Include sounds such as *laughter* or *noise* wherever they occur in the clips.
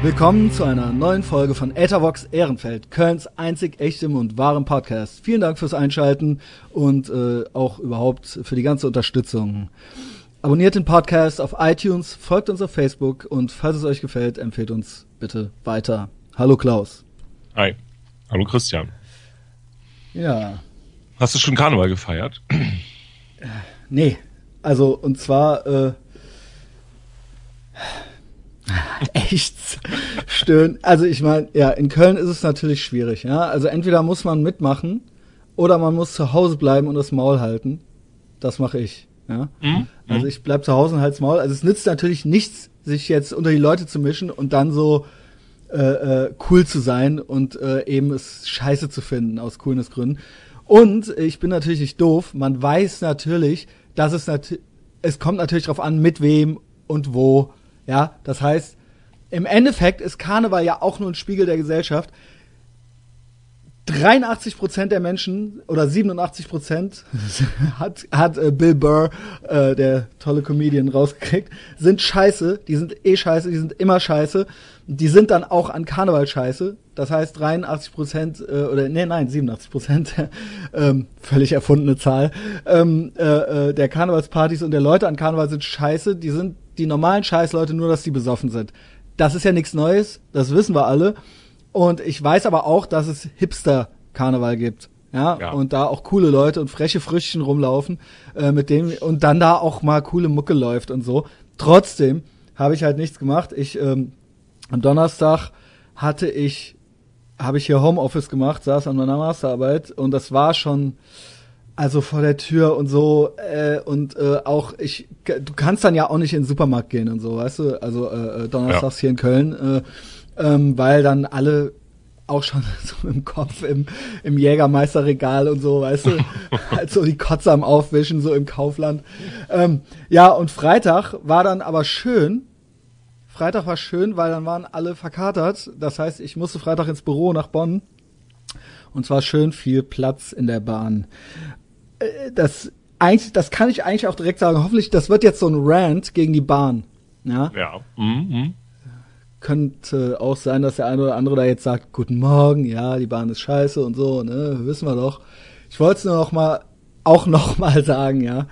Willkommen zu einer neuen Folge von Ethervox Ehrenfeld, Kölns einzig echtem und wahrem Podcast. Vielen Dank fürs Einschalten und äh, auch überhaupt für die ganze Unterstützung. Abonniert den Podcast auf iTunes, folgt uns auf Facebook und falls es euch gefällt, empfehlt uns bitte weiter. Hallo Klaus. Hi. Hallo Christian. Ja. Hast du schon Karneval gefeiert? *clears throat* Nee. Also, und zwar, äh, *laughs* echt stören. Also ich meine, ja, in Köln ist es natürlich schwierig, ja. Also entweder muss man mitmachen oder man muss zu Hause bleiben und das Maul halten. Das mache ich, ja. Mhm. Also ich bleib zu Hause und halt's Maul. Also es nützt natürlich nichts, sich jetzt unter die Leute zu mischen und dann so äh, äh, cool zu sein und äh, eben es scheiße zu finden aus Coolness-Gründen. Und ich bin natürlich nicht doof. Man weiß natürlich, dass es natürlich, es kommt natürlich drauf an, mit wem und wo. Ja, das heißt, im Endeffekt ist Karneval ja auch nur ein Spiegel der Gesellschaft. 83 Prozent der Menschen oder 87 Prozent *laughs* hat, hat äh, Bill Burr, äh, der tolle Comedian, rausgekriegt, sind scheiße. Die sind eh scheiße, die sind immer scheiße. Die sind dann auch an Karneval scheiße. Das heißt 83 Prozent äh, oder nee nein 87 Prozent, *laughs* ähm, völlig erfundene Zahl ähm, äh, äh, der Karnevalspartys und der Leute an Karneval sind scheiße. Die sind die normalen Scheißleute nur, dass die besoffen sind. Das ist ja nichts Neues, das wissen wir alle. Und ich weiß aber auch, dass es Hipster-Karneval gibt. Ja, ja, und da auch coole Leute und freche Früchtchen rumlaufen, äh, mit denen und dann da auch mal coole Mucke läuft und so. Trotzdem habe ich halt nichts gemacht. Ich ähm, am Donnerstag hatte ich habe ich hier Homeoffice gemacht, saß an meiner Masterarbeit und das war schon also vor der Tür und so äh, und äh, auch ich du kannst dann ja auch nicht in den Supermarkt gehen und so, weißt du? Also äh, äh donnerstags ja. hier in Köln äh, ähm, weil dann alle auch schon *laughs* so im Kopf im, im Jägermeisterregal und so, weißt du, *laughs* halt so die Kotze am Aufwischen, so im Kaufland. Ähm, ja, und Freitag war dann aber schön. Freitag war schön, weil dann waren alle verkatert. Das heißt, ich musste Freitag ins Büro nach Bonn. Und zwar schön viel Platz in der Bahn. Äh, das, eigentlich, das kann ich eigentlich auch direkt sagen. Hoffentlich, das wird jetzt so ein Rant gegen die Bahn. Ja. Ja. Mhm. mhm könnte auch sein, dass der eine oder andere da jetzt sagt, guten Morgen, ja, die Bahn ist scheiße und so, ne, wissen wir doch. Ich wollte es nur noch mal, auch *laughs* noch mal sagen, ja.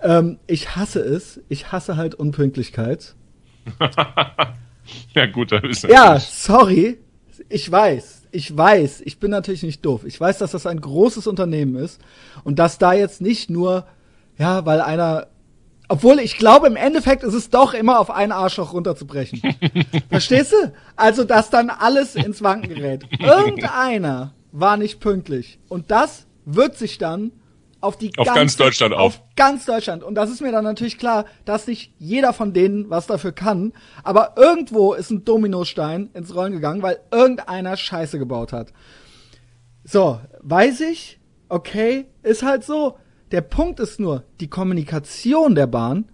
Ähm, ich hasse es. Ich hasse halt Unpünktlichkeit. *laughs* ja gut, da ist Ja, sorry. Ich weiß, ich weiß, ich bin natürlich nicht doof. Ich weiß, dass das ein großes Unternehmen ist und dass da jetzt nicht nur, ja, weil einer obwohl ich glaube, im Endeffekt ist es doch immer auf einen Arschloch runterzubrechen. *laughs* Verstehst du? Also, dass dann alles ins Wanken gerät. *laughs* Irgendeiner war nicht pünktlich. Und das wird sich dann auf die auf ganze, ganz Deutschland auf. auf. ganz Deutschland. Und das ist mir dann natürlich klar, dass nicht jeder von denen was dafür kann. Aber irgendwo ist ein Dominostein ins Rollen gegangen, weil irgendeiner Scheiße gebaut hat. So, weiß ich, okay, ist halt so. Der Punkt ist nur, die Kommunikation der Bahn.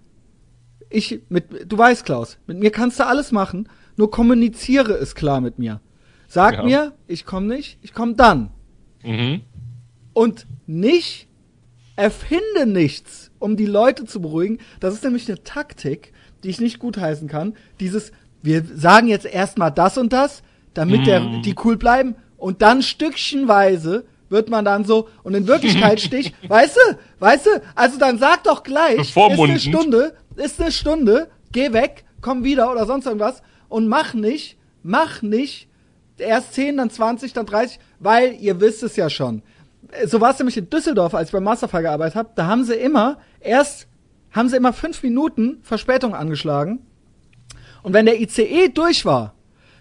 Ich, mit, du weißt, Klaus, mit mir kannst du alles machen, nur kommuniziere es klar mit mir. Sag ja. mir, ich komme nicht, ich komme dann. Mhm. Und nicht, erfinde nichts, um die Leute zu beruhigen. Das ist nämlich eine Taktik, die ich nicht gutheißen kann. Dieses, wir sagen jetzt erstmal das und das, damit mhm. der, die cool bleiben und dann stückchenweise wird man dann so und in Wirklichkeit *laughs* stich, weißt du, weißt du, also dann sag doch gleich, ist eine Stunde, ist eine Stunde, geh weg, komm wieder oder sonst irgendwas und mach nicht, mach nicht erst 10, dann 20, dann 30, weil ihr wisst es ja schon. So war es nämlich in Düsseldorf, als ich beim Masterfall gearbeitet habe, da haben sie immer erst haben sie immer fünf Minuten Verspätung angeschlagen. Und wenn der ICE durch war,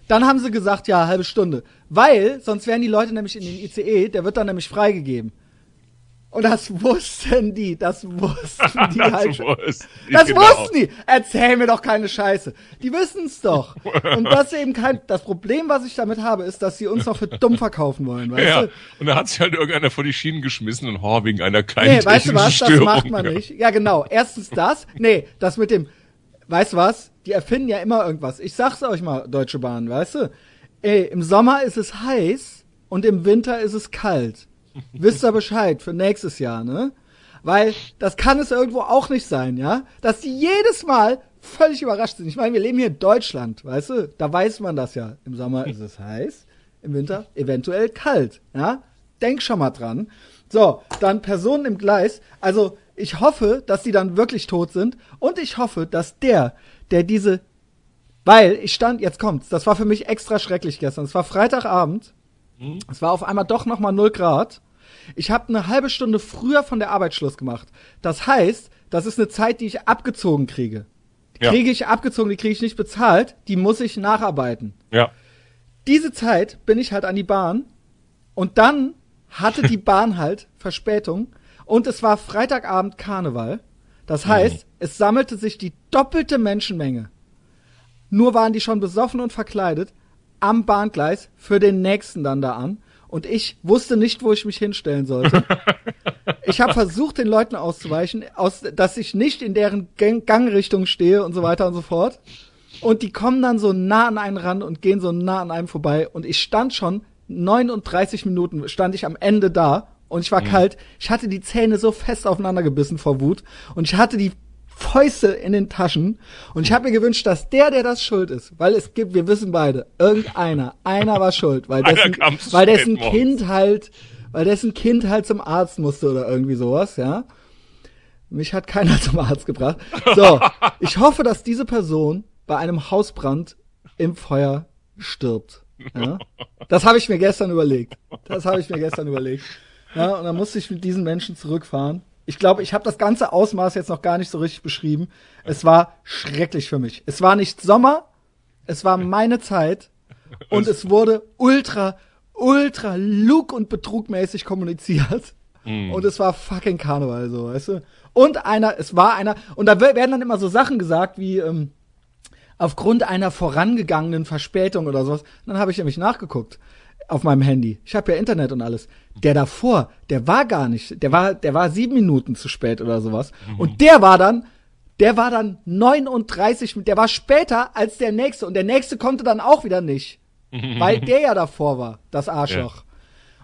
dann haben sie gesagt, ja, halbe Stunde. Weil, sonst wären die Leute nämlich in den ICE, der wird dann nämlich freigegeben. Und das wussten die, das wussten *laughs* die das halt. Wussten die, das genau. wussten die. Erzähl mir doch keine Scheiße. Die wissen's doch. Und das eben kein, das Problem, was ich damit habe, ist, dass sie uns noch für dumm verkaufen wollen, weißt ja. du? Und da hat sich halt irgendeiner vor die Schienen geschmissen und oh, wegen einer kleinen Nee, weißt du was, Störung. das macht man nicht. Ja, genau. Erstens das. Nee, das mit dem, weißt du was? Die erfinden ja immer irgendwas. Ich sag's euch mal, Deutsche Bahn, weißt du? Ey, im Sommer ist es heiß und im Winter ist es kalt. Wisst ihr Bescheid für nächstes Jahr, ne? Weil das kann es irgendwo auch nicht sein, ja? Dass die jedes Mal völlig überrascht sind. Ich meine, wir leben hier in Deutschland, weißt du? Da weiß man das ja. Im Sommer ist es heiß, im Winter eventuell kalt, ja? Denk schon mal dran. So, dann Personen im Gleis. Also, ich hoffe, dass die dann wirklich tot sind und ich hoffe, dass der, der diese weil ich stand, jetzt kommt's, das war für mich extra schrecklich gestern. Es war Freitagabend. Hm? Es war auf einmal doch noch mal 0 Grad. Ich habe eine halbe Stunde früher von der Arbeit Schluss gemacht. Das heißt, das ist eine Zeit, die ich abgezogen kriege. Die Ja. kriege ich abgezogen, die kriege ich nicht bezahlt, die muss ich nacharbeiten. Ja. Diese Zeit bin ich halt an die Bahn und dann hatte die *laughs* Bahn halt Verspätung und es war Freitagabend Karneval. Das heißt, es sammelte sich die doppelte Menschenmenge. Nur waren die schon besoffen und verkleidet am Bahngleis für den nächsten dann da an und ich wusste nicht, wo ich mich hinstellen sollte. *laughs* Ich habe versucht, den Leuten auszuweichen, aus, dass ich nicht in deren Gang Gangrichtung stehe und so weiter und so fort. Und die kommen dann so nah an einen ran und gehen so nah an einem vorbei. Und ich stand schon 39 Minuten, stand ich am Ende da und ich war kalt. Ich hatte die Zähne so fest aufeinander gebissen vor Wut und ich hatte die Fäuste in den Taschen und ich habe mir gewünscht, dass der, der das schuld ist, weil es gibt, wir wissen beide, irgendeiner, einer war schuld, weil dessen, weil dessen. Kind halt, weil dessen Kind halt zum Arzt musste oder irgendwie sowas, ja. Mich hat keiner *laughs* zum Arzt gebracht. So, *laughs* ich hoffe, dass diese Person bei einem Hausbrand im Feuer stirbt. Ja? Das habe ich mir gestern überlegt. Das habe ich mir gestern überlegt. Ja, und dann musste ich mit diesen Menschen zurückfahren. Ich glaube, ich habe das ganze Ausmaß jetzt noch gar nicht so richtig beschrieben. Es war schrecklich für mich. Es war nicht Sommer, es war meine Zeit und es wurde ultra, ultra lug und betrugmäßig kommuniziert. Und es war fucking Karneval, so, weißt du? Und einer, es war einer, und da werden dann immer so Sachen gesagt wie, ähm, aufgrund einer vorangegangenen Verspätung oder sowas. Dann habe ich nämlich nachgeguckt auf meinem Handy. Ich habe ja Internet und alles. Der davor, der war gar nicht, der war, der war sieben Minuten zu spät oder sowas. Und der war dann, der war dann 39, mit- der war später als der nächste und der nächste konnte dann auch wieder nicht, *laughs* weil der ja davor war, das Arschloch.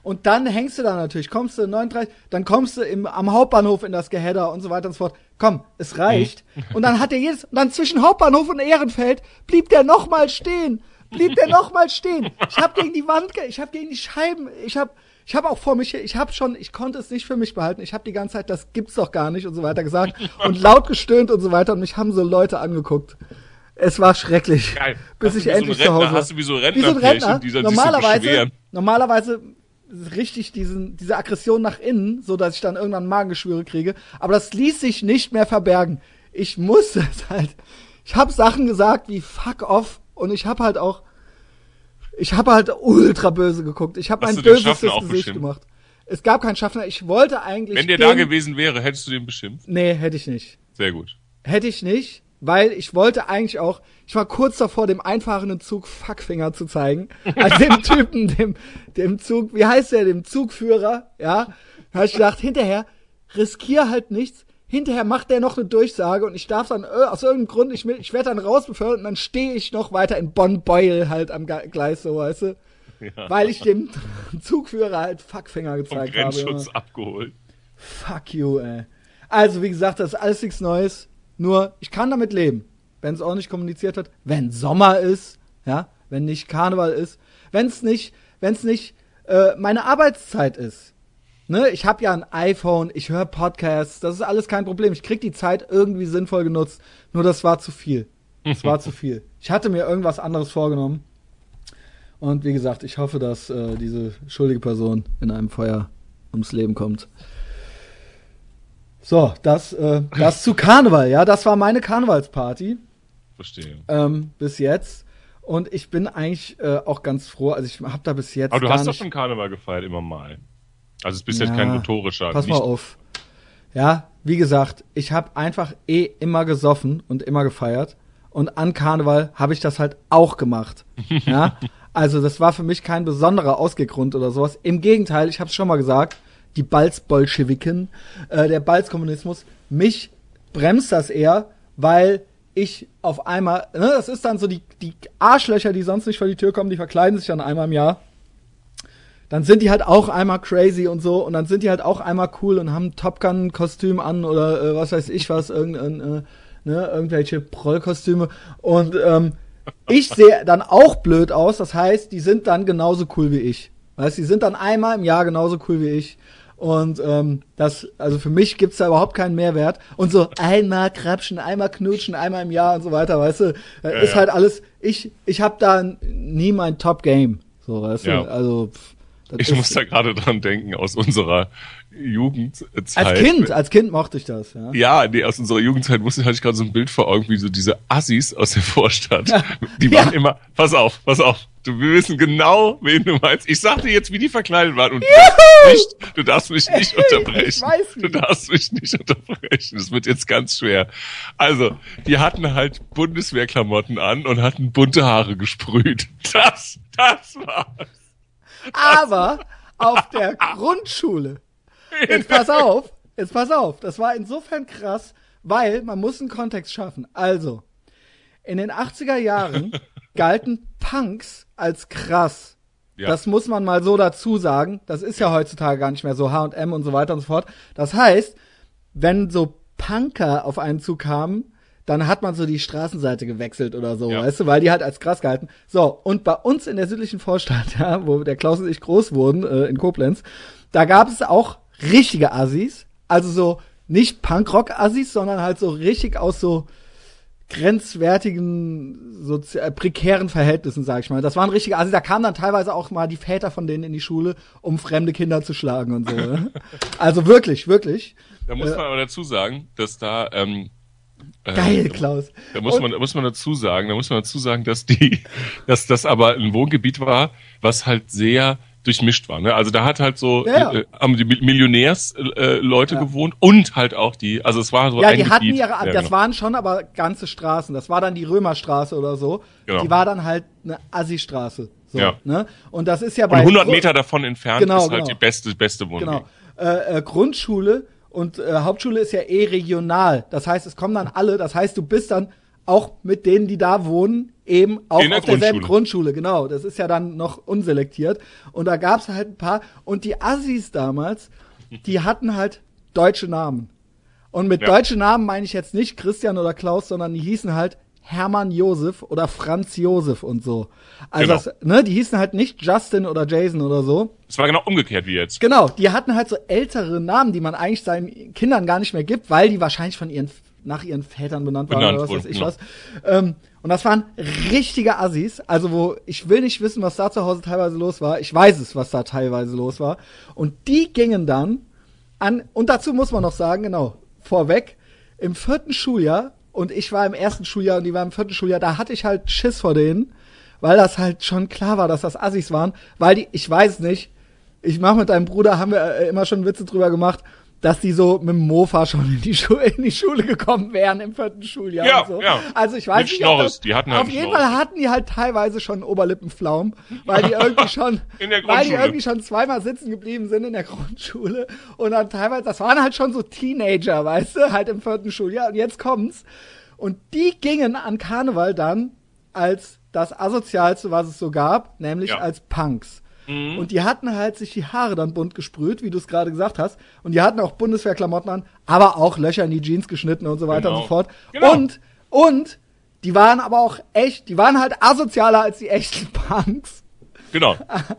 Und dann hängst du da natürlich, kommst du 39, dann kommst du im, am Hauptbahnhof in das Gehedder und so weiter und so fort. Komm, es reicht. Und dann hat er jedes, und dann zwischen Hauptbahnhof und Ehrenfeld blieb der nochmal stehen. Blieb der nochmal stehen. Ich hab gegen die Wand, ich hab gegen die Scheiben, ich hab, ich hab auch vor mich, ich hab schon, ich konnte es nicht für mich behalten. Ich hab die ganze Zeit, das gibt's doch gar nicht und so weiter gesagt und laut gestöhnt und so weiter und mich haben so Leute angeguckt. Es war schrecklich. Geil. Bis Hast ich wie so endlich Rentner- zu Hause war. hast du wie so Wie so ein Rentner. die so normalerweise, normalerweise richtig diesen, diese Aggression nach innen, so dass ich dann irgendwann Magengeschwüre kriege. Aber das ließ sich nicht mehr verbergen. Ich musste *laughs* es halt. Ich habe Sachen gesagt wie fuck off und ich habe halt auch, ich habe halt ultra böse geguckt. Ich habe mein auch Gesicht gemacht. Es gab keinen Schaffner. Ich wollte eigentlich. Wenn der da gewesen wäre, hättest du den beschimpft. Nee, hätte ich nicht. Sehr gut. Hätte ich nicht, weil ich wollte eigentlich auch, ich war kurz davor, dem einfahrenden Zug Fuckfinger zu zeigen. Also dem *laughs* Typen, dem, dem Zug, wie heißt der, dem Zugführer, ja. Da hab ich gedacht, hinterher, riskier halt nichts. Hinterher macht der noch eine Durchsage und ich darf dann, äh, aus irgendeinem Grund, ich, ich werde dann rausbefördert und dann stehe ich noch weiter in Bonn-Beuel halt am Gleis, so, weißt du. Weil ich dem *laughs* Zugführer halt Fuckfinger Vom gezeigt habe. Grenzschutz abgeholt. Fuck you, ey. Also, wie gesagt, das ist alles nichts Neues. Nur, ich kann damit leben. Wenn es ordentlich kommuniziert wird. Wenn Sommer ist, ja, wenn nicht Karneval ist. Wenn es nicht, wenn es nicht äh, meine Arbeitszeit ist. Ne, ich habe ja ein iPhone, ich höre Podcasts, das ist alles kein Problem. Ich krieg die Zeit irgendwie sinnvoll genutzt. Nur das war zu viel. Das war zu viel. *laughs* Ich hatte mir irgendwas anderes vorgenommen. Und wie gesagt, ich hoffe, dass äh, diese schuldige Person in einem Feuer ums Leben kommt. So, das, äh, das *laughs* zu Karneval, ja, das war meine Karnevalsparty Verstehe. ähm, bis jetzt. Und ich bin eigentlich äh, auch ganz froh. Also ich habe da bis jetzt Aber du hast doch schon Karneval gefeiert, immer mal. Also es ist bis jetzt Ja, kein notorischer. Pass mal nicht- auf. Ja, wie gesagt, ich habe einfach eh immer gesoffen und immer gefeiert. Und an Karneval habe ich das halt auch gemacht. *laughs* ja, also das war für mich kein besonderer Ausgehgrund oder sowas. Im Gegenteil, ich habe es schon mal gesagt, die Balzbolschewiken, äh, der Balzkommunismus, mich bremst das eher, weil ich auf einmal, ne, das ist dann so die, die Arschlöcher, die sonst nicht vor die Tür kommen, die verkleiden sich dann einmal im Jahr dann sind die halt auch einmal crazy und so und dann sind die halt auch einmal cool und haben Top Gun Kostüm an oder äh, was weiß ich was irgendein äh, ne, irgendwelche Prollkostüme und ähm, ich sehe dann auch blöd aus, das heißt, die sind dann genauso cool wie ich. Weißt, die sind dann einmal im Jahr genauso cool wie ich. Und ähm, das, also für mich gibt's da überhaupt keinen Mehrwert. Und so einmal krapschen, einmal knutschen, einmal im Jahr und so weiter, weißt du, ja, ist ja. halt alles. Ich, ich habe da nie mein Top Game, so weißt ja. du. Also pff, ich muss da gerade dran denken aus unserer Jugendzeit. Als Kind, als Kind mochte ich das, ja. Ja, nee, aus unserer Jugendzeit wusste, hatte ich gerade so ein Bild vor Augen, wie so diese Assis aus der Vorstadt. Die waren ja. immer, pass auf, pass auf, du, wir wissen genau, wen du meinst. Ich sag dir jetzt, wie die verkleidet waren und du darfst, nicht, du darfst mich nicht *laughs* unterbrechen. Ich weiß nicht. Du darfst mich nicht unterbrechen. Das wird jetzt ganz schwer. Also, die hatten halt Bundeswehrklamotten an und hatten bunte Haare gesprüht. Das, das war's. Aber auf der Grundschule Jetzt pass auf, jetzt pass auf. Das war insofern krass, weil man muss einen Kontext schaffen. Also, in den 80er Jahren *laughs* galten Punks als krass. Ja. Das muss man mal so dazu sagen. Das ist ja heutzutage gar nicht mehr so H&M und so weiter und so fort. Das heißt, wenn so Punker auf einen Zug kamen, dann hat man so die Straßenseite gewechselt oder so, ja. weißt du, weil die halt als krass gehalten. So, und bei uns in der südlichen Vorstadt, *laughs* ja, wo der Klaus und ich groß wurden, äh, in Koblenz, da gab es auch richtige Assis, also so nicht Punkrock-Assis, sondern halt so richtig aus so grenzwertigen, so äh, prekären Verhältnissen, sag ich mal. Das waren richtige Assis. Da kamen dann teilweise auch mal die Väter von denen in die Schule, um fremde Kinder zu schlagen und so. Ne? *laughs* also wirklich, wirklich. Da muss man äh, aber dazu sagen, dass da ähm, äh, Geil, Klaus. Da muss man, da muss man dazu sagen, da muss man dazu sagen, dass die, *laughs* dass das aber ein Wohngebiet war, was halt sehr durchmischt war. Ne? Also da hat halt so ja. äh, haben die Millionärsleute äh, ja. gewohnt und halt auch die, also es war so Ja, die hatten Gebiet. ihre, ja, das genau. waren schon aber ganze Straßen. Das war dann die Römerstraße oder so. Genau. Die war dann halt eine Assi-Straße. So, ja. ne? Und das ist ja bei und 100 Meter davon entfernt genau, ist halt genau. die beste beste Wohnung. Genau. Äh, äh, Grundschule und äh, Hauptschule ist ja eh regional. Das heißt, es kommen dann alle. Das heißt, du bist dann auch mit denen, die da wohnen, eben auch der auf derselben Grundschule. Genau, das ist ja dann noch unselektiert. Und da gab's halt ein paar. Und die Assis damals, die hatten halt deutsche Namen. Und mit ja. deutschen Namen meine ich jetzt nicht Christian oder Klaus, sondern die hießen halt Hermann Josef oder Franz Josef und so. Also genau. das, ne, die hießen halt nicht Justin oder Jason oder so. Es war genau umgekehrt wie jetzt. Genau, die hatten halt so ältere Namen, die man eigentlich seinen Kindern gar nicht mehr gibt, weil die wahrscheinlich von ihren nach ihren Vätern benannt, benannt waren oder was weiß ich ja. was. Ähm, und das waren richtige Assis, also wo ich will nicht wissen, was da zu Hause teilweise los war. Ich weiß es, was da teilweise los war. Und die gingen dann an, und dazu muss man noch sagen, genau, vorweg, im vierten Schuljahr, und ich war im ersten Schuljahr und die war im vierten Schuljahr, da hatte ich halt Schiss vor denen, weil das halt schon klar war, dass das Assis waren, weil die, ich weiß nicht, ich mach mit deinem Bruder, haben wir äh, immer schon Witze drüber gemacht, dass die so mit dem Mofa schon in die, Schule, in die Schule gekommen wären im vierten Schuljahr ja, und so. Ja. Also ich weiß mit nicht, Schnorres. Das, die hatten halt auf jeden Fall hatten die halt teilweise schon Oberlippenflaum, weil die irgendwie *laughs* schon, weil die irgendwie schon zweimal sitzen geblieben sind in der Grundschule und dann teilweise, das waren halt schon so Teenager, weißt du, halt im vierten Schuljahr und jetzt kommt's und die gingen an Karneval dann als das asozialste, was es so gab, nämlich ja. als Punks. Mhm. Und die hatten halt sich die Haare dann bunt gesprüht, wie du es gerade gesagt hast. Und die hatten auch Bundeswehrklamotten an, aber auch Löcher in die Jeans geschnitten und so weiter genau. und so fort. Genau. Und, und, die waren aber auch echt, die waren halt asozialer als die echten *laughs* Punks. Genau.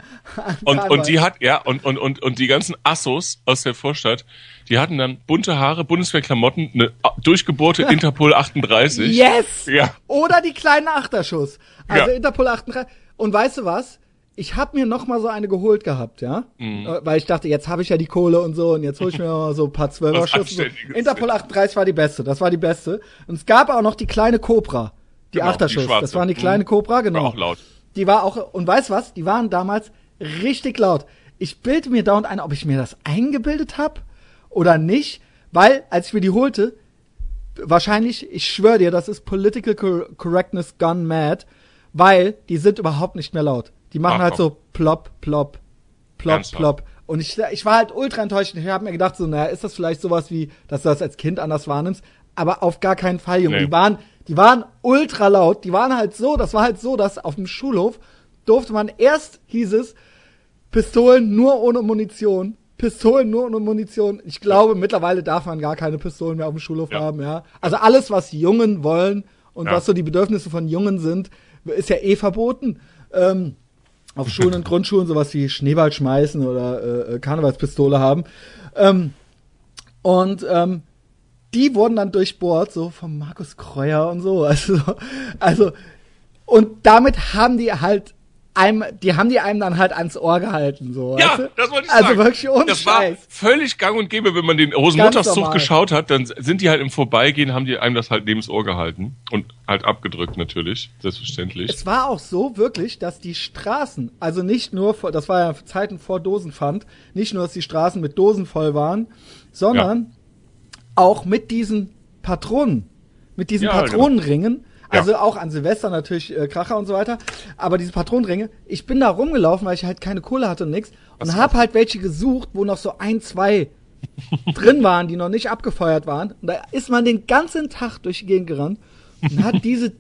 *laughs* und, und die hat, ja, und, und, und, und die ganzen Assos aus der Vorstadt, die hatten dann bunte Haare, Bundeswehrklamotten, eine durchgebohrte *laughs* Interpol 38. Yes! Ja. Oder die kleinen Achterschuss. Also ja. Interpol 38. Und weißt du was? Ich habe mir noch mal so eine geholt gehabt, ja, mhm. Äh, weil ich dachte, jetzt habe ich ja die Kohle und so und jetzt hole ich mir mal so ein paar *laughs* Zwölfer Schüsse. So. Interpol 38 war die beste, das war die beste. Und es gab auch noch die kleine Cobra, die genau, Achterschuss. Die das waren die kleine mhm. Cobra, genau. War auch laut. Die war auch und weißt was? Die waren damals richtig laut. Ich bilde mir dauernd ein, ob ich mir das eingebildet habe oder nicht, weil als ich mir die holte, wahrscheinlich, ich schwöre dir, das ist Political Correctness Gone Mad, weil die sind überhaupt nicht mehr laut. Die machen Ach, halt so plopp, plopp, plopp, Ernsthaft? plopp. Und ich, ich war halt ultra enttäuscht. Ich habe mir gedacht, so, naja, ist das vielleicht sowas wie, dass du das als Kind anders wahrnimmst? Aber auf gar keinen Fall, Junge. Nee. Die waren, die waren ultra laut. Die waren halt so, das war halt so, dass auf dem Schulhof durfte man erst, hieß es, Pistolen nur ohne Munition Pistolen nur ohne Munition. Ich glaube, mittlerweile darf man gar keine Pistolen mehr auf dem Schulhof Ja. haben, ja. Also alles, was Jungen wollen und Ja. was so die Bedürfnisse von Jungen sind, ist ja eh verboten. Ähm, auf Schulen und Grundschulen sowas wie Schneeball schmeißen oder äh, Karnevalspistole haben. Ähm, und ähm, die wurden dann durchbohrt, so vom Markus Kreuer und so. *laughs* Also, also und damit haben die halt einem, die haben die einem dann halt ans Ohr gehalten, so. Ja, weißt du? das wollte ich also sagen. wirklich ohne das war völlig gang und gäbe, wenn man den Rosenmontagszug geschaut hat, dann sind die halt im Vorbeigehen, haben die einem das halt neben das Ohr gehalten und halt abgedrückt natürlich, selbstverständlich. Es war auch so wirklich, dass die Straßen, also nicht nur, vor, das war ja Zeiten vor Dosenpfand, nicht nur, dass die Straßen mit Dosen voll waren, sondern auch mit diesen Patronen, mit diesen Ja, genau. Patronenringen. Ja. Also auch an Silvester natürlich äh, Kracher und so weiter. Aber diese Patronenringe, ich bin da rumgelaufen, weil ich halt keine Kohle hatte und nix. Und hab halt welche gesucht, wo noch so ein, zwei *laughs* drin waren, die noch nicht abgefeuert waren. Und da ist man den ganzen Tag durch die Gegend gerannt und hat *laughs* diese,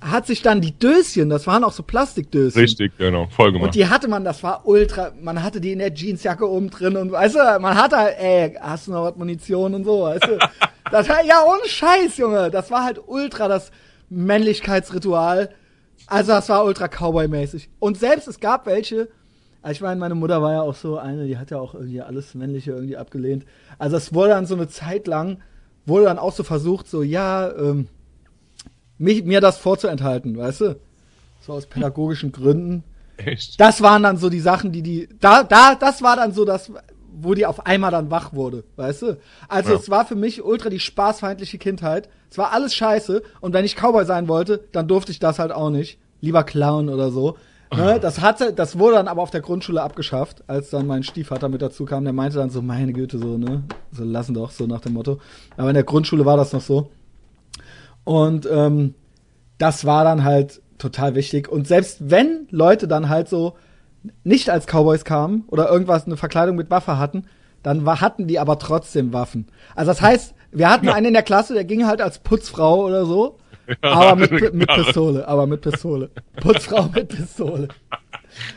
hat sich dann die Döschen, das waren auch so Plastikdöschen. Richtig, genau, voll gemacht. Und die hatte man, das war ultra, man hatte die in der Jeansjacke oben drin und weißt du, man hatte halt, ey, hast du noch was Munition und so, weißt du. *laughs* Das war, ja, ohne Scheiß, Junge. Das war halt ultra das Männlichkeitsritual. Also das war ultra Cowboy-mäßig. Und selbst es gab welche, also ich meine, meine Mutter war ja auch so eine, die hat ja auch irgendwie alles Männliche irgendwie abgelehnt. Also es wurde dann so eine Zeit lang, wurde dann auch so versucht, so, ja, ähm, mich, mir das vorzuenthalten, weißt du? So aus pädagogischen Gründen Echt? das waren dann so die Sachen, die die da da das war dann so das wo die auf einmal dann wach wurde, weißt du? Also Ja. es war für mich ultra die spaßfeindliche Kindheit. Es war alles scheiße und wenn ich Cowboy sein wollte, dann durfte ich das halt auch nicht. Lieber Clown oder so. Ne? *laughs* Das hatte, das wurde dann aber auf der Grundschule abgeschafft, als dann mein Stiefvater mit dazu kam. Der meinte dann so, meine Güte, so ne, so lassen doch so nach dem Motto. Aber in der Grundschule war das noch so. Und ähm, das war dann halt total wichtig. Und selbst wenn Leute dann halt so nicht als Cowboys kamen oder irgendwas, eine Verkleidung mit Waffe hatten, dann war, hatten die aber trotzdem Waffen. Also das heißt, wir hatten Ja. einen in der Klasse, der ging halt als Putzfrau oder so, aber mit, mit. Pistole, aber mit Pistole. Putzfrau mit Pistole.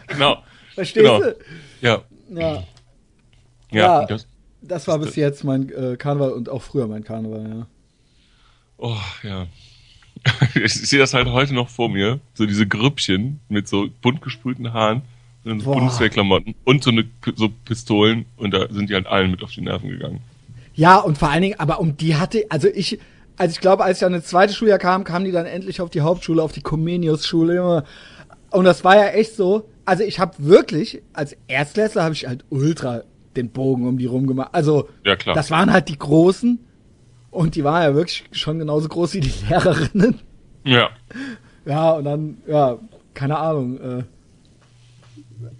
Genau. Verstehst Genau. du? Ja. Ja, Ja. Ja. Das, das war bis jetzt mein äh, Karneval und auch früher mein Karneval, ja. oh, ja. *laughs* Ich sehe das halt heute noch vor mir. So diese Grüppchen mit so bunt gesprühten Haaren und so. Bundeswehrklamotten und so eine so Pistolen und da sind die halt allen mit auf die Nerven gegangen. Ja, und vor allen Dingen, aber um die hatte, also ich, also ich glaube, als ich dann ins zweite Schuljahr kam, kamen die dann endlich auf die Hauptschule, auf die Comenius-Schule. Und das war ja echt so, also ich habe wirklich, als Erstklässler habe ich halt ultra den Bogen um die rum gemacht. Also, Ja, klar. das waren halt die Großen und die waren ja wirklich schon genauso groß wie die Lehrerinnen. Ja. Ja, und dann, ja, keine Ahnung, äh,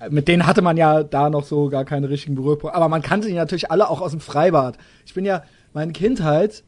mit denen hatte man ja da noch so gar keine richtigen Berührpunkte. Aber man kannte die natürlich alle auch aus dem Freibad. Ich bin ja, meine Kindheit,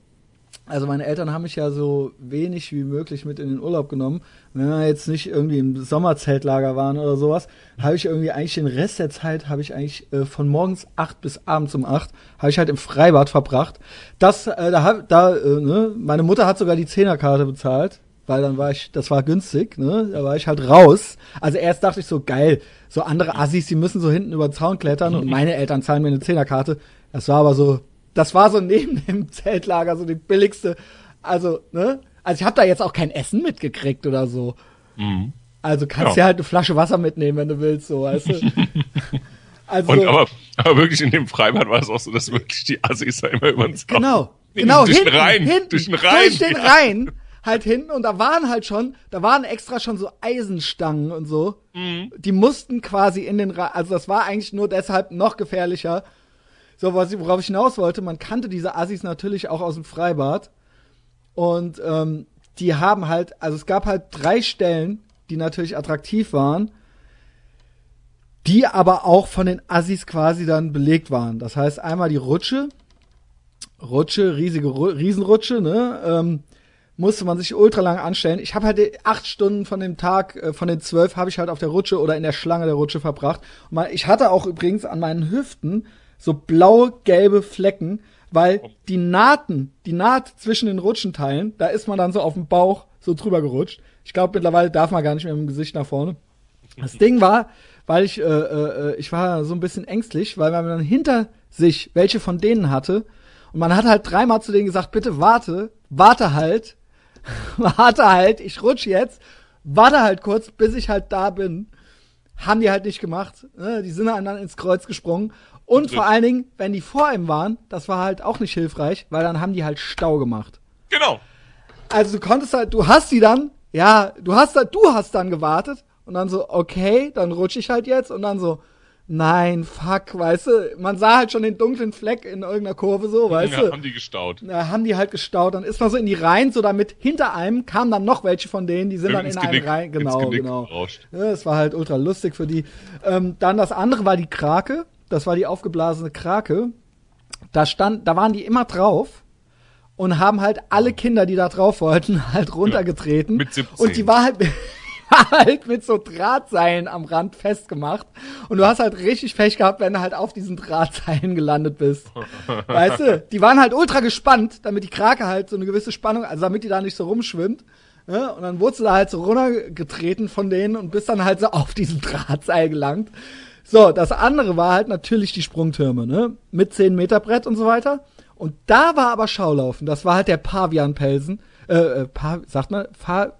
also meine Eltern haben mich ja so wenig wie möglich mit in den Urlaub genommen. Wenn wir jetzt nicht irgendwie im Sommerzeltlager waren oder sowas, habe ich irgendwie eigentlich den Rest der Zeit habe ich eigentlich äh, von morgens acht bis abends um acht habe ich halt im Freibad verbracht. Das, äh, da, da, äh, ne, meine Mutter hat sogar die Zehnerkarte bezahlt, weil dann war ich, das war günstig, ne, da war ich halt raus. Also erst dachte ich so geil, so andere Assis, die müssen so hinten über den Zaun klettern und meine Eltern zahlen mir eine Zehnerkarte. Das war aber so, das war so neben *laughs* dem Zeltlager so die billigste. Also, ne? Also ich habe da jetzt auch kein Essen mitgekriegt oder so. Mhm. Also kannst Ja. dir halt eine Flasche Wasser mitnehmen, wenn du willst, so, weißt du. *laughs* also, Und aber, aber wirklich in dem Freibad war es auch so, dass wirklich die Assis da immer über den Zaun. genau, *laughs* genau, hinten, Rhein, hinten, durch den Rhein, durch den ja. Halt hinten und da waren halt schon, da waren extra schon so Eisenstangen und so. Mhm. Die mussten quasi in den Rhein, also das war eigentlich nur deshalb noch gefährlicher. So, was ich, worauf ich hinaus wollte, man kannte diese Assis natürlich auch aus dem Freibad. Und ähm, die haben halt, also es gab halt drei Stellen, die natürlich attraktiv waren, die aber auch von den Assis quasi dann belegt waren. Das heißt einmal die Rutsche, Rutsche, riesige Ru Riesenrutsche, ne? Ähm, musste man sich ultra lang anstellen. Ich habe halt die acht Stunden von dem Tag, äh, von den zwölf, habe ich halt auf der Rutsche oder in der Schlange der Rutsche verbracht. Und mal, ich hatte auch übrigens an meinen Hüften so blau-gelbe Flecken, weil die Nahten, die Naht zwischen den Rutschenteilen, da ist man dann so auf dem Bauch so drüber gerutscht. Ich glaube, mittlerweile darf man gar nicht mehr mit dem Gesicht nach vorne. Das Ding war, weil ich, äh, äh, ich war so ein bisschen ängstlich, weil man dann hinter sich welche von denen hatte. Und man hat halt dreimal zu denen gesagt, bitte warte, warte halt, *laughs* warte halt, ich rutsch jetzt, warte halt kurz, bis ich halt da bin. Haben die halt nicht gemacht. Ne? Die sind dann ins Kreuz gesprungen. Und vor allen Dingen, wenn die vor ihm waren, das war halt auch nicht hilfreich, weil dann haben die halt Stau gemacht. Genau. Also du konntest halt, du hast die dann, ja, du hast halt, du hast dann gewartet und dann so, okay, dann rutsche ich halt jetzt und dann so, nein, fuck, weißt du, man sah halt schon den dunklen Fleck in irgendeiner Kurve so, weißt ja, du. haben die gestaut. Da haben die halt gestaut, dann ist man so in die Reihen, so damit hinter einem kamen dann noch welche von denen, die sind dann in einen Reihen, genau, genau. Gerauscht. Ja, das war halt ultra lustig für die. Ähm, dann das andere war die Krake, das war die aufgeblasene Krake. Da stand, da waren die immer drauf und haben halt alle Kinder, die da drauf wollten, *laughs* halt runtergetreten. mit 17. Und die war halt, *laughs* halt mit so Drahtseilen am Rand festgemacht. Und du hast halt richtig Pech gehabt, wenn du halt auf diesen Drahtseilen gelandet bist. *laughs* weißt du, die waren halt ultra gespannt, damit die Krake halt so eine gewisse Spannung, also damit die da nicht so rumschwimmt. Ja, und dann wurdest du da halt so runtergetreten von denen und bist dann halt so auf diesen Drahtseil gelangt. So, das andere war halt natürlich die Sprungtürme, ne? Mit 10 Meter Brett und so weiter. Und da war aber Schaulaufen. Das war halt der Pavianpelsen. Äh, äh pa sagt man? Fa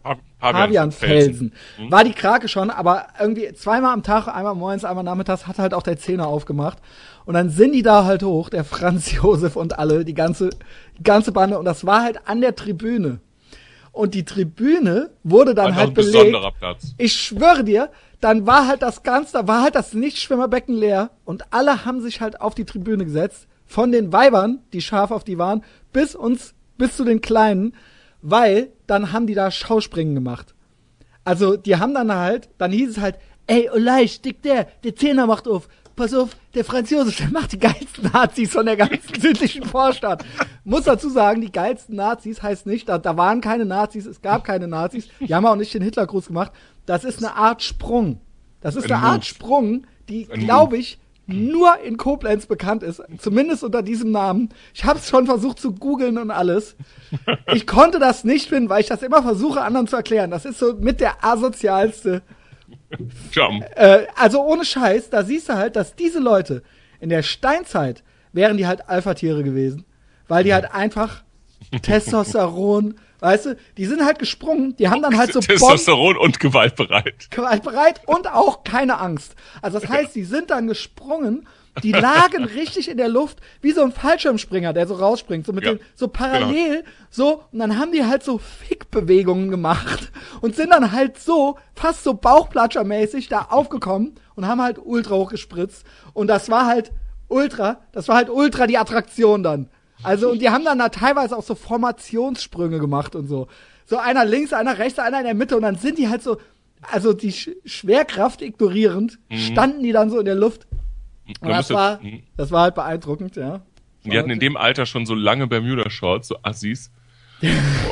Pa- Pavianfelsen. War die Krake schon, aber irgendwie zweimal am Tag, einmal morgens, einmal nachmittags, hat halt auch der Zehner aufgemacht. Und dann sind die da halt hoch, der *laughs* Franz Josef und alle, die ganze, die ganze Bande. Und das war halt an der Tribüne. Und die Tribüne wurde dann War halt ein belegt. besonderer Platz. Ich schwöre dir, dann war halt das Ganze, da war halt das Nichtschwimmerbecken leer und alle haben sich halt auf die Tribüne gesetzt. Von den Weibern, die scharf auf die waren, bis uns, bis zu den Kleinen, weil dann haben die da Schauspringen gemacht. Also, die haben dann halt, dann hieß es halt, ey, Olay, stick der, der Zehner macht auf. Pass auf, der Franz Josef, der macht die geilsten Nazis von der ganzen *laughs* südlichen Vorstadt. Muss dazu sagen, die geilsten Nazis heißt nicht, da, da waren keine Nazis, es gab keine Nazis. Die haben auch nicht den Hitlergruß gemacht. Das ist eine Art Sprung. Das ist Ein eine. Art Sprung, die, glaube ich, nur in Koblenz bekannt ist. Zumindest unter diesem Namen. Ich habe es schon versucht zu googeln und alles. *laughs* Ich konnte das nicht finden, weil ich das immer versuche, anderen zu erklären. Das ist so mit der asozialste Jump. äh, also ohne Scheiß, da siehst du halt, dass diese Leute in der Steinzeit wären die halt Alpha-Tiere gewesen, weil die halt einfach Testosteron, weißt du, die sind halt gesprungen, die haben dann halt so Bomben Testosteron und gewaltbereit. halt bereit und auch keine Angst. Also das heißt, die sind dann gesprungen, die lagen richtig in der Luft, wie so ein Fallschirmspringer, der so rausspringt, so mit Ja, den, so parallel, so, und dann haben die halt so Fickbewegungen gemacht und sind dann halt so, fast so Bauchplatschermäßig da aufgekommen und haben halt ultra hoch gespritzt. Und das war halt ultra, das war halt ultra die Attraktion dann. Also, und die haben dann da teilweise auch so Formationssprünge gemacht und so. So einer links, einer rechts, einer in der Mitte und dann sind die halt so, also die Sch Schwerkraft ignorierend, standen die dann so in der Luft. Und Da das war, Mhm. das war halt beeindruckend, ja. Die hatten in dem Alter schon so lange Bermuda-Shorts, so Assis.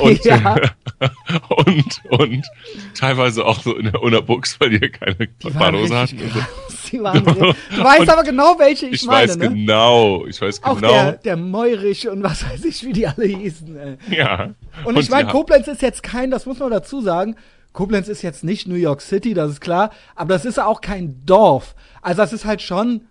Und, *laughs* Ja. *laughs* und, und teilweise auch so in der Unterbuchs, weil die ja keine richtig hatten. und. Die waren *laughs* du weißt Und aber genau, welche ich, Ich meine, weiß ne? genau, ich weiß Auch genau. der, der Meurich und was weiß ich, wie die alle hießen. Ey. ja. Und ich meine, Koblenz ist jetzt kein, das muss man dazu sagen, Koblenz ist jetzt nicht New York City, das ist klar, aber das ist auch kein Dorf. Also das ist halt schon,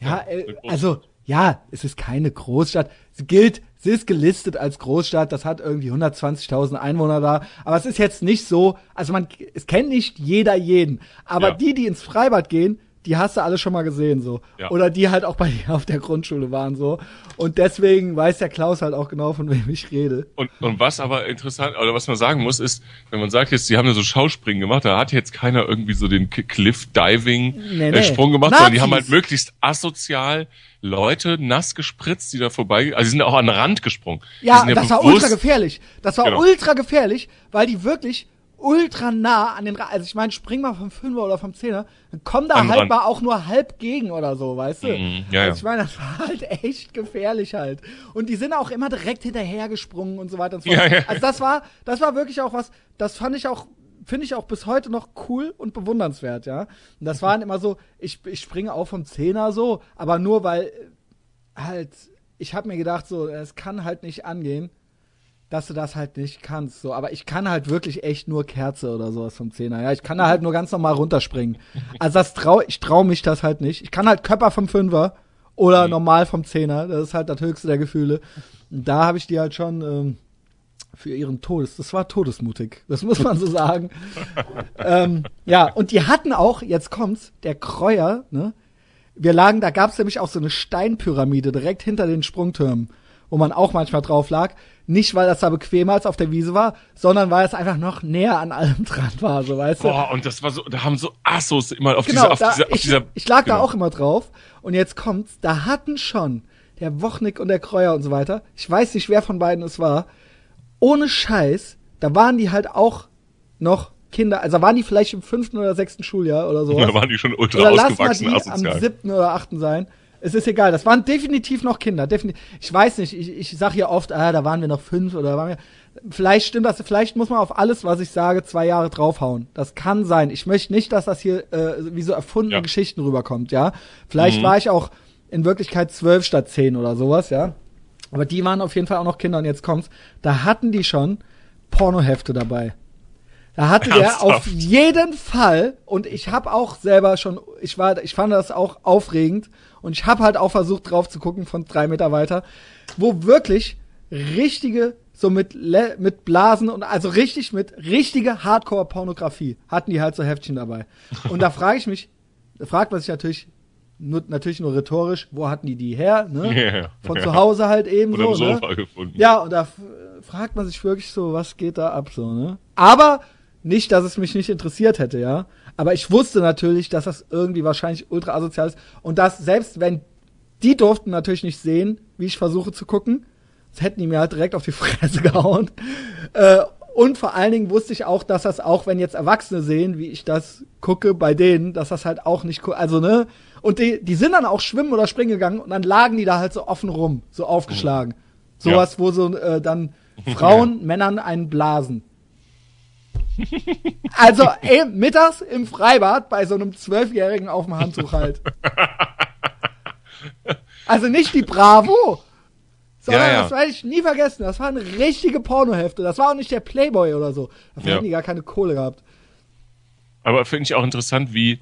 ja, Ja, äh, also ja, es ist keine Großstadt. Sie gilt, sie ist gelistet als Großstadt, das hat irgendwie 120.000 Einwohner da, aber es ist jetzt nicht so, also man, es kennt nicht jeder jeden, aber Ja. die, die ins Freibad gehen, die hast du alle schon mal gesehen, so. Ja. Oder die halt auch bei dir auf der Grundschule waren, so. Und deswegen weiß der Klaus halt auch genau, von wem ich rede. Und, und was aber interessant, oder was man sagen muss, ist, wenn man sagt jetzt, die haben ja so Schauspringen gemacht, da hat jetzt keiner irgendwie so den Cliff-Diving-Sprung Nee, nee. gemacht, sondern die Nazis. haben halt möglichst asozial Leute nass gespritzt, die da vorbei, also die sind auch an den Rand gesprungen. Ja, sind das war bewusst- ultra gefährlich. Das war Genau. ultra gefährlich, weil die wirklich ultra nah an den Ra Also ich meine, spring mal vom Fünfer oder vom Zehner, dann komm da halt Rand. mal auch nur halb gegen oder so, weißt du? Mhm, ja, also ich meine, das war halt echt gefährlich halt. Und die sind auch immer direkt hinterhergesprungen und so weiter und so fort. Ja, ja. Also das war, das war wirklich auch was, das fand ich auch, finde ich auch bis heute noch cool und bewundernswert, ja. Und das waren immer so, ich, ich springe auch vom Zehner so, aber nur weil äh, halt, ich habe mir gedacht, so, es kann halt nicht angehen, dass du das halt nicht kannst. So, aber ich kann halt wirklich echt nur Kerze oder sowas vom Zehner. Ja, ich kann da halt nur ganz normal runterspringen. *laughs* Also das trau, ich trau mich das halt nicht. Ich kann halt Körper vom Fünfer oder Mhm. normal vom Zehner. Das ist halt das höchste der Gefühle. Und da habe ich die halt schon ähm, für ihren Todes. Das war todesmutig. Das muss man so *laughs* sagen. ähm, ja, und die hatten auch, jetzt kommt's, der Kreuer, ne? Wir lagen, da gab's nämlich auch so eine Steinpyramide direkt hinter den Sprungtürmen, wo man auch manchmal drauf lag. Nicht, weil das da bequemer als auf der Wiese war, sondern weil es einfach noch näher an allem dran war, so weißt du. Boah, und das war so, da haben so Assos immer auf Genau, dieser, auf da, dieser, auf ich, dieser. ich lag da genau. auch immer drauf. Und jetzt kommt's, da hatten schon der Wochnick und der Kreuer und so weiter, ich weiß nicht, wer von beiden es war, ohne Scheiß, da waren die halt auch noch Kinder, also waren die vielleicht im fünften oder sechsten Schuljahr oder so. Da waren die schon ultra Oder lass mal ausgewachsen, die asozial. am siebten oder achten sein. Es ist egal, das waren definitiv noch Kinder. Definitiv. Ich weiß nicht, ich, ich sag ja oft, ah, da waren wir noch fünf oder waren wir. Vielleicht stimmt das, vielleicht muss man auf alles, was ich sage, zwei Jahre draufhauen. Das kann sein. Ich möchte nicht, dass das hier äh, wie so erfundene Ja. Geschichten rüberkommt, ja. Vielleicht Mhm. war ich auch in Wirklichkeit zwölf statt zehn oder sowas, ja. Aber die waren auf jeden Fall auch noch Kinder und jetzt kommt's. Da hatten die schon Pornohefte dabei. Da hatte der Ernsthaft? auf jeden Fall und ich habe auch selber schon, ich war, ich fand das auch aufregend und ich habe halt auch versucht drauf zu gucken von drei Meter weiter, wo wirklich richtige so mit Le mit Blasen und also richtig mit richtige Hardcore-Pornografie hatten die halt so Heftchen dabei. Und da frage ich mich, da fragt man sich natürlich nur, natürlich nur rhetorisch, wo hatten die die her? Ne? Ja. Von Ja. zu Hause halt eben Oder so. Ne? Gefunden. Ja, und da fragt man sich wirklich so, was geht da ab so, ne? Aber nicht, dass es mich nicht interessiert hätte, ja. Aber ich wusste natürlich, dass das irgendwie wahrscheinlich ultra asozial ist. Und dass selbst wenn die durften natürlich nicht sehen, wie ich versuche zu gucken, das hätten die mir halt direkt auf die *laughs* Fresse gehauen. Äh, und vor allen Dingen wusste ich auch, dass das auch, wenn jetzt Erwachsene sehen, wie ich das gucke bei denen, dass das halt auch nicht, also ne, und die, die sind dann auch schwimmen oder springen gegangen und dann lagen die da halt so offen rum, so aufgeschlagen. Sowas, wo so äh, dann *laughs* Frauen Männern einen blasen. *laughs* Also ey, mittags im Freibad bei so einem Zwölfjährigen auf dem Handtuch halt. *laughs* Also nicht die Bravo, sondern Ja, ja. das werde ich nie vergessen. Das war eine richtige Pornohefte. Das war auch nicht der Playboy oder so. Dafür Ja. hätten die gar keine Kohle gehabt. Aber finde ich auch interessant, wie,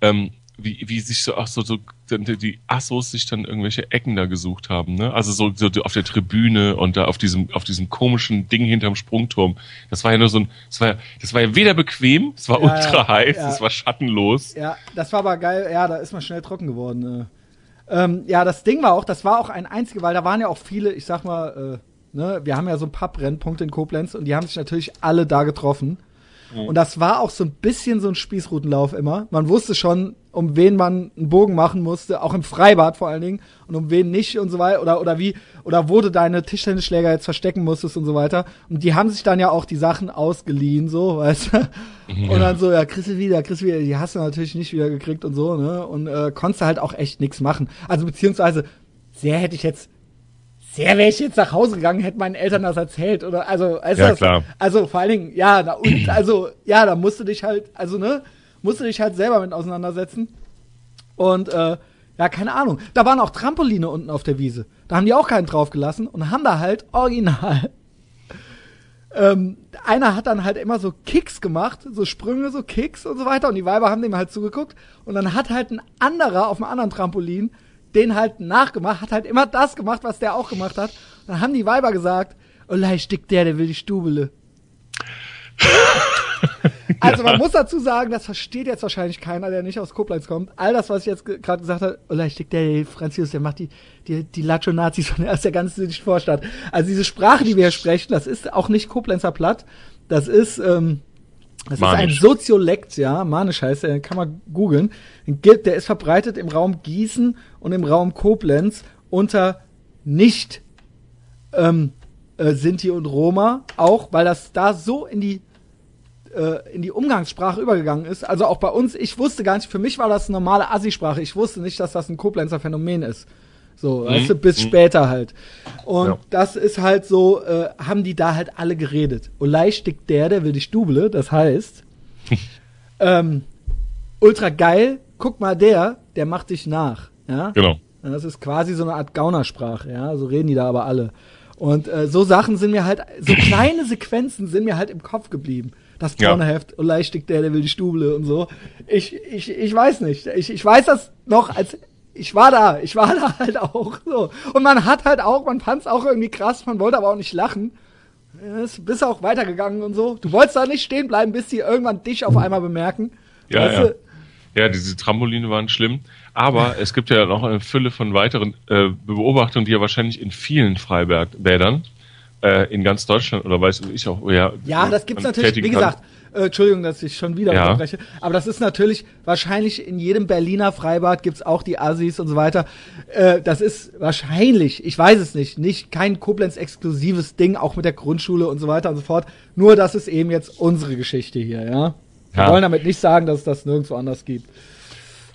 ähm, wie, wie sich so, ach so, so, die, Assos sich dann irgendwelche Ecken da gesucht haben, ne? Also so, so auf der Tribüne und da auf diesem, auf diesem komischen Ding hinterm Sprungturm. Das war ja nur so ein, das war ja, das war ja weder bequem, es war Ja, ultra heiß, ja. es war schattenlos. Ja, das war aber geil. Ja, da ist man schnell trocken geworden. Äh. Ähm, ja, das Ding war auch, das war auch ein einziger, weil da waren ja auch viele, ich sag mal, äh, ne, wir haben ja so ein paar Brennpunkte in Koblenz und die haben sich natürlich alle da getroffen. Und das war auch so ein bisschen so ein Spießrutenlauf immer. Man wusste schon, um wen man einen Bogen machen musste, auch im Freibad vor allen Dingen, und um wen nicht und so weiter, oder, oder wie, oder wo du deine Tischtennisschläger jetzt verstecken musstest und so weiter. Und die haben sich dann ja auch die Sachen ausgeliehen, so, weißt du. Und dann so, ja, kriegst du wieder, kriegst du wieder, die hast du natürlich nicht wieder gekriegt und so, ne? Und äh, konntest du halt auch echt nichts machen. Also beziehungsweise, sehr hätte ich jetzt, sehr wäre ich jetzt nach Hause gegangen, hätte meinen Eltern das erzählt oder also weißt du Ja, das, klar. also vor allen Dingen ja na, und also ja da musst du dich halt also ne musst du dich halt selber mit auseinandersetzen und äh, ja keine Ahnung da waren auch Trampoline unten auf der Wiese da haben die auch keinen drauf gelassen und haben da halt original *laughs* ähm, einer hat dann halt immer so Kicks gemacht, so Sprünge, so Kicks und so weiter. Und die Weiber haben dem halt zugeguckt. Und dann hat halt ein anderer auf einem anderen Trampolin den halt nachgemacht, hat halt immer das gemacht, was der auch gemacht hat. Und dann haben die Weiber gesagt, oh lei, stick der, der will die Stubele. *laughs* *laughs* Also man muss dazu sagen, das versteht jetzt wahrscheinlich keiner, der nicht aus Koblenz kommt. All das, was ich jetzt ge- gerade gesagt habe, oh lei, stick der, der Franzis, der macht die, die, die Lacho-Nazis von der, aus der ganzen Vorstadt. Also diese Sprache, die wir hier sprechen, das ist auch nicht Koblenzer Platt. Das ist, ähm, das Manisch. ist ein Soziolekt, ja, Manisch heißt der, kann man googeln. Der ist verbreitet im Raum Gießen und im Raum Koblenz unter nicht ähm, äh, Sinti und Roma, auch weil das da so in die äh, in die Umgangssprache übergegangen ist. Also auch bei uns, ich wusste gar nicht, für mich war das normale Assi-Sprache. Ich wusste nicht, dass das ein Koblenzer Phänomen ist. So, weißt du, bis später halt. Und Ja. das ist halt so, äh, haben die da halt alle geredet. Olei stickt der, der will die Stubele, das heißt, *laughs* ähm, ultra geil, guck mal der, der macht dich nach, ja. Genau. Das ist quasi so eine Art Gaunersprache, ja. So reden die da aber alle. Und äh, so Sachen sind mir halt, so *clears throat* kleine Sequenzen sind mir halt im Kopf geblieben. Das Ja. Pornoheft und Leichtig der, der will die Stubele und so. Ich, ich, ich weiß nicht. Ich, ich weiß das noch als ich war da, ich war *laughs* da halt auch so. Und man hat halt auch, man fand es auch irgendwie krass, man wollte aber auch nicht lachen. Es bist auch weitergegangen und so. Du wolltest da nicht stehen bleiben, bis die irgendwann dich auf einmal bemerken. Ja, Weißt ja. du? Ja, diese Trampoline waren schlimm. Aber *laughs* es gibt ja noch eine Fülle von weiteren äh, Beobachtungen, die ja wahrscheinlich in vielen Freibädern äh, in ganz Deutschland oder weiß ich auch, ja. Ja, das gibt's man natürlich, wie gesagt, äh, Entschuldigung, dass ich schon wieder Ja. unterbreche, aber das ist natürlich wahrscheinlich in jedem Berliner Freibad gibt's auch die Assis und so weiter. Äh, das ist wahrscheinlich, ich weiß es nicht, nicht kein Koblenz-exklusives Ding, auch mit der Grundschule und so weiter und so fort. Nur, das ist eben jetzt unsere Geschichte hier, ja. Wir Ja. wollen damit nicht sagen, dass es das nirgendwo anders gibt.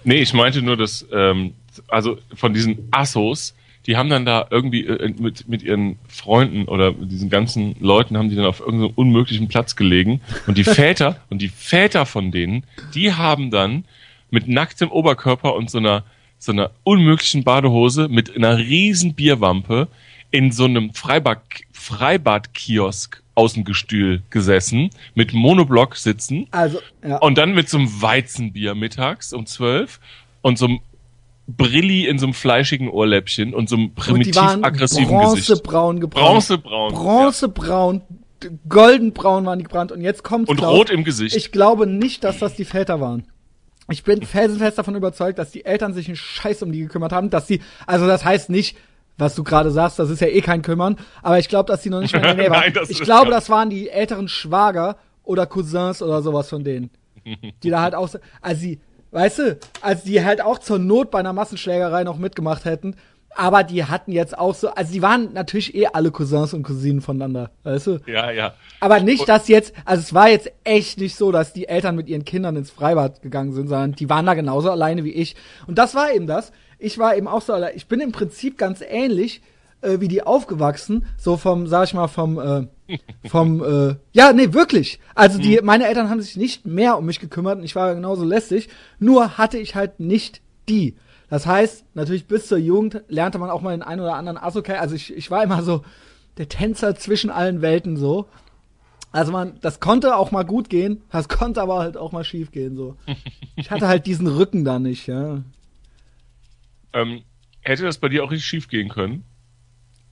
Nee, ich meinte nur, dass, ähm, also von diesen Assos, die haben dann da irgendwie äh, mit, mit ihren Freunden oder diesen ganzen Leuten haben die dann auf irgendeinem unmöglichen Platz gelegen. Und die *laughs* Väter, und die Väter von denen, die haben dann mit nacktem Oberkörper und so einer, so einer unmöglichen Badehose mit einer riesen Bierwampe in so einem Freibad, Freibadkiosk Außengestühl gesessen, mit Monoblock sitzen Also, ja. und dann mit so einem Weizenbier mittags um zwölf und so einem Brilli in so einem fleischigen Ohrläppchen und so einem primitiv aggressiven Gesicht. bronzebraun gebrannt. Bronzebraun. Bronzebraun, d- goldenbraun waren die gebrannt. Und jetzt kommt's, Und Klaus. rot im Gesicht. Ich glaube nicht, dass das die Väter waren. Ich bin felsenfest davon überzeugt, dass die Eltern sich einen Scheiß um die gekümmert haben, dass sie, also das heißt nicht, was du gerade sagst, das ist ja eh kein Kümmern, aber ich glaube, dass die noch nicht mehr in der Nähe *laughs* waren. Nein, ich glaube, ja- das waren die älteren Schwager oder Cousins oder sowas von denen. Die da halt auch, so- also die, weißt du, also die halt auch zur Not bei einer Massenschlägerei noch mitgemacht hätten, aber die hatten jetzt auch so, also die waren natürlich eh alle Cousins und Cousinen voneinander, weißt du? ja, ja. Aber nicht, dass jetzt, also es war jetzt echt nicht so, dass die Eltern mit ihren Kindern ins Freibad gegangen sind, sondern die waren da genauso alleine wie ich. Und das war eben das. Ich war eben auch so allein. Ich bin im Prinzip ganz ähnlich äh, wie die aufgewachsen, so vom, sag ich mal, vom, äh, vom, äh, ja, nee, wirklich. Also die, meine Eltern haben sich nicht mehr um mich gekümmert und ich war genauso lästig. Nur hatte ich halt nicht die. Das heißt, natürlich bis zur Jugend lernte man auch mal den einen oder anderen Ass okay. Also ich, ich war immer so der Tänzer zwischen allen Welten so. Also man, das konnte auch mal gut gehen, das konnte aber halt auch mal schief gehen so. Ich hatte halt diesen Rücken da nicht, ja. Ähm, hätte das bei dir auch richtig schief gehen können?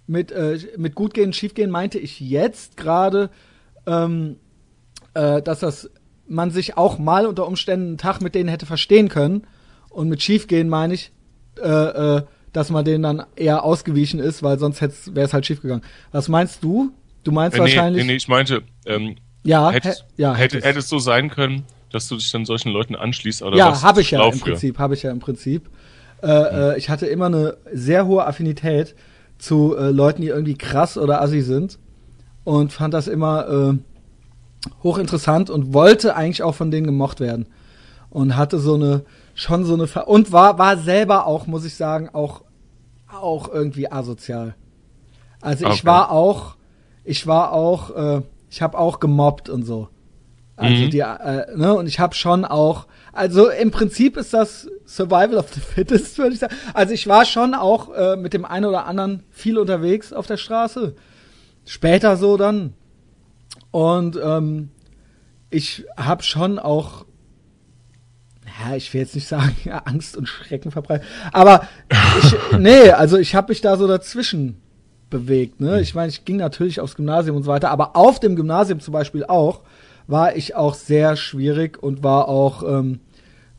Mit äh, mit gut gehen, schief gehen meinte ich jetzt gerade, ähm, äh, dass das man sich auch mal unter Umständen einen Tag mit denen hätte verstehen können. Und mit schief gehen meine ich, äh, äh, dass man denen dann eher ausgewichen ist, weil sonst wäre es halt schief gegangen. Was meinst du? Du meinst Äh, nee, wahrscheinlich. nee, nee, ich meinte, ähm, Ja, hättest, hä- ja, hätte, hättest. hätte es so sein können, dass du dich dann solchen Leuten anschließt oder Ja, habe ich ja Schlau im für? Prinzip, habe ich ja im Prinzip. Äh, äh, ich hatte immer eine sehr hohe Affinität zu äh, Leuten, die irgendwie krass oder assi sind und fand das immer äh, hochinteressant und wollte eigentlich auch von denen gemocht werden und hatte so eine schon so eine Ver und war war selber auch, muss ich sagen, auch auch irgendwie asozial. Also ich Okay. war auch ich war auch äh, ich habe auch gemobbt und so. Also Mhm. die, äh, ne, und ich habe schon auch, also im Prinzip ist das Survival of the Fittest, würde ich sagen. Also ich war schon auch äh, mit dem einen oder anderen viel unterwegs auf der Straße. Später so dann. Und ähm, ich habe schon auch, ja, ich will jetzt nicht sagen, ja, *laughs* Angst und Schrecken verbreitet, aber ich, *laughs* nee, also ich habe mich da so dazwischen bewegt. Ne? Ich meine, ich ging natürlich aufs Gymnasium und so weiter, aber auf dem Gymnasium zum Beispiel auch war ich auch sehr schwierig und war auch ähm,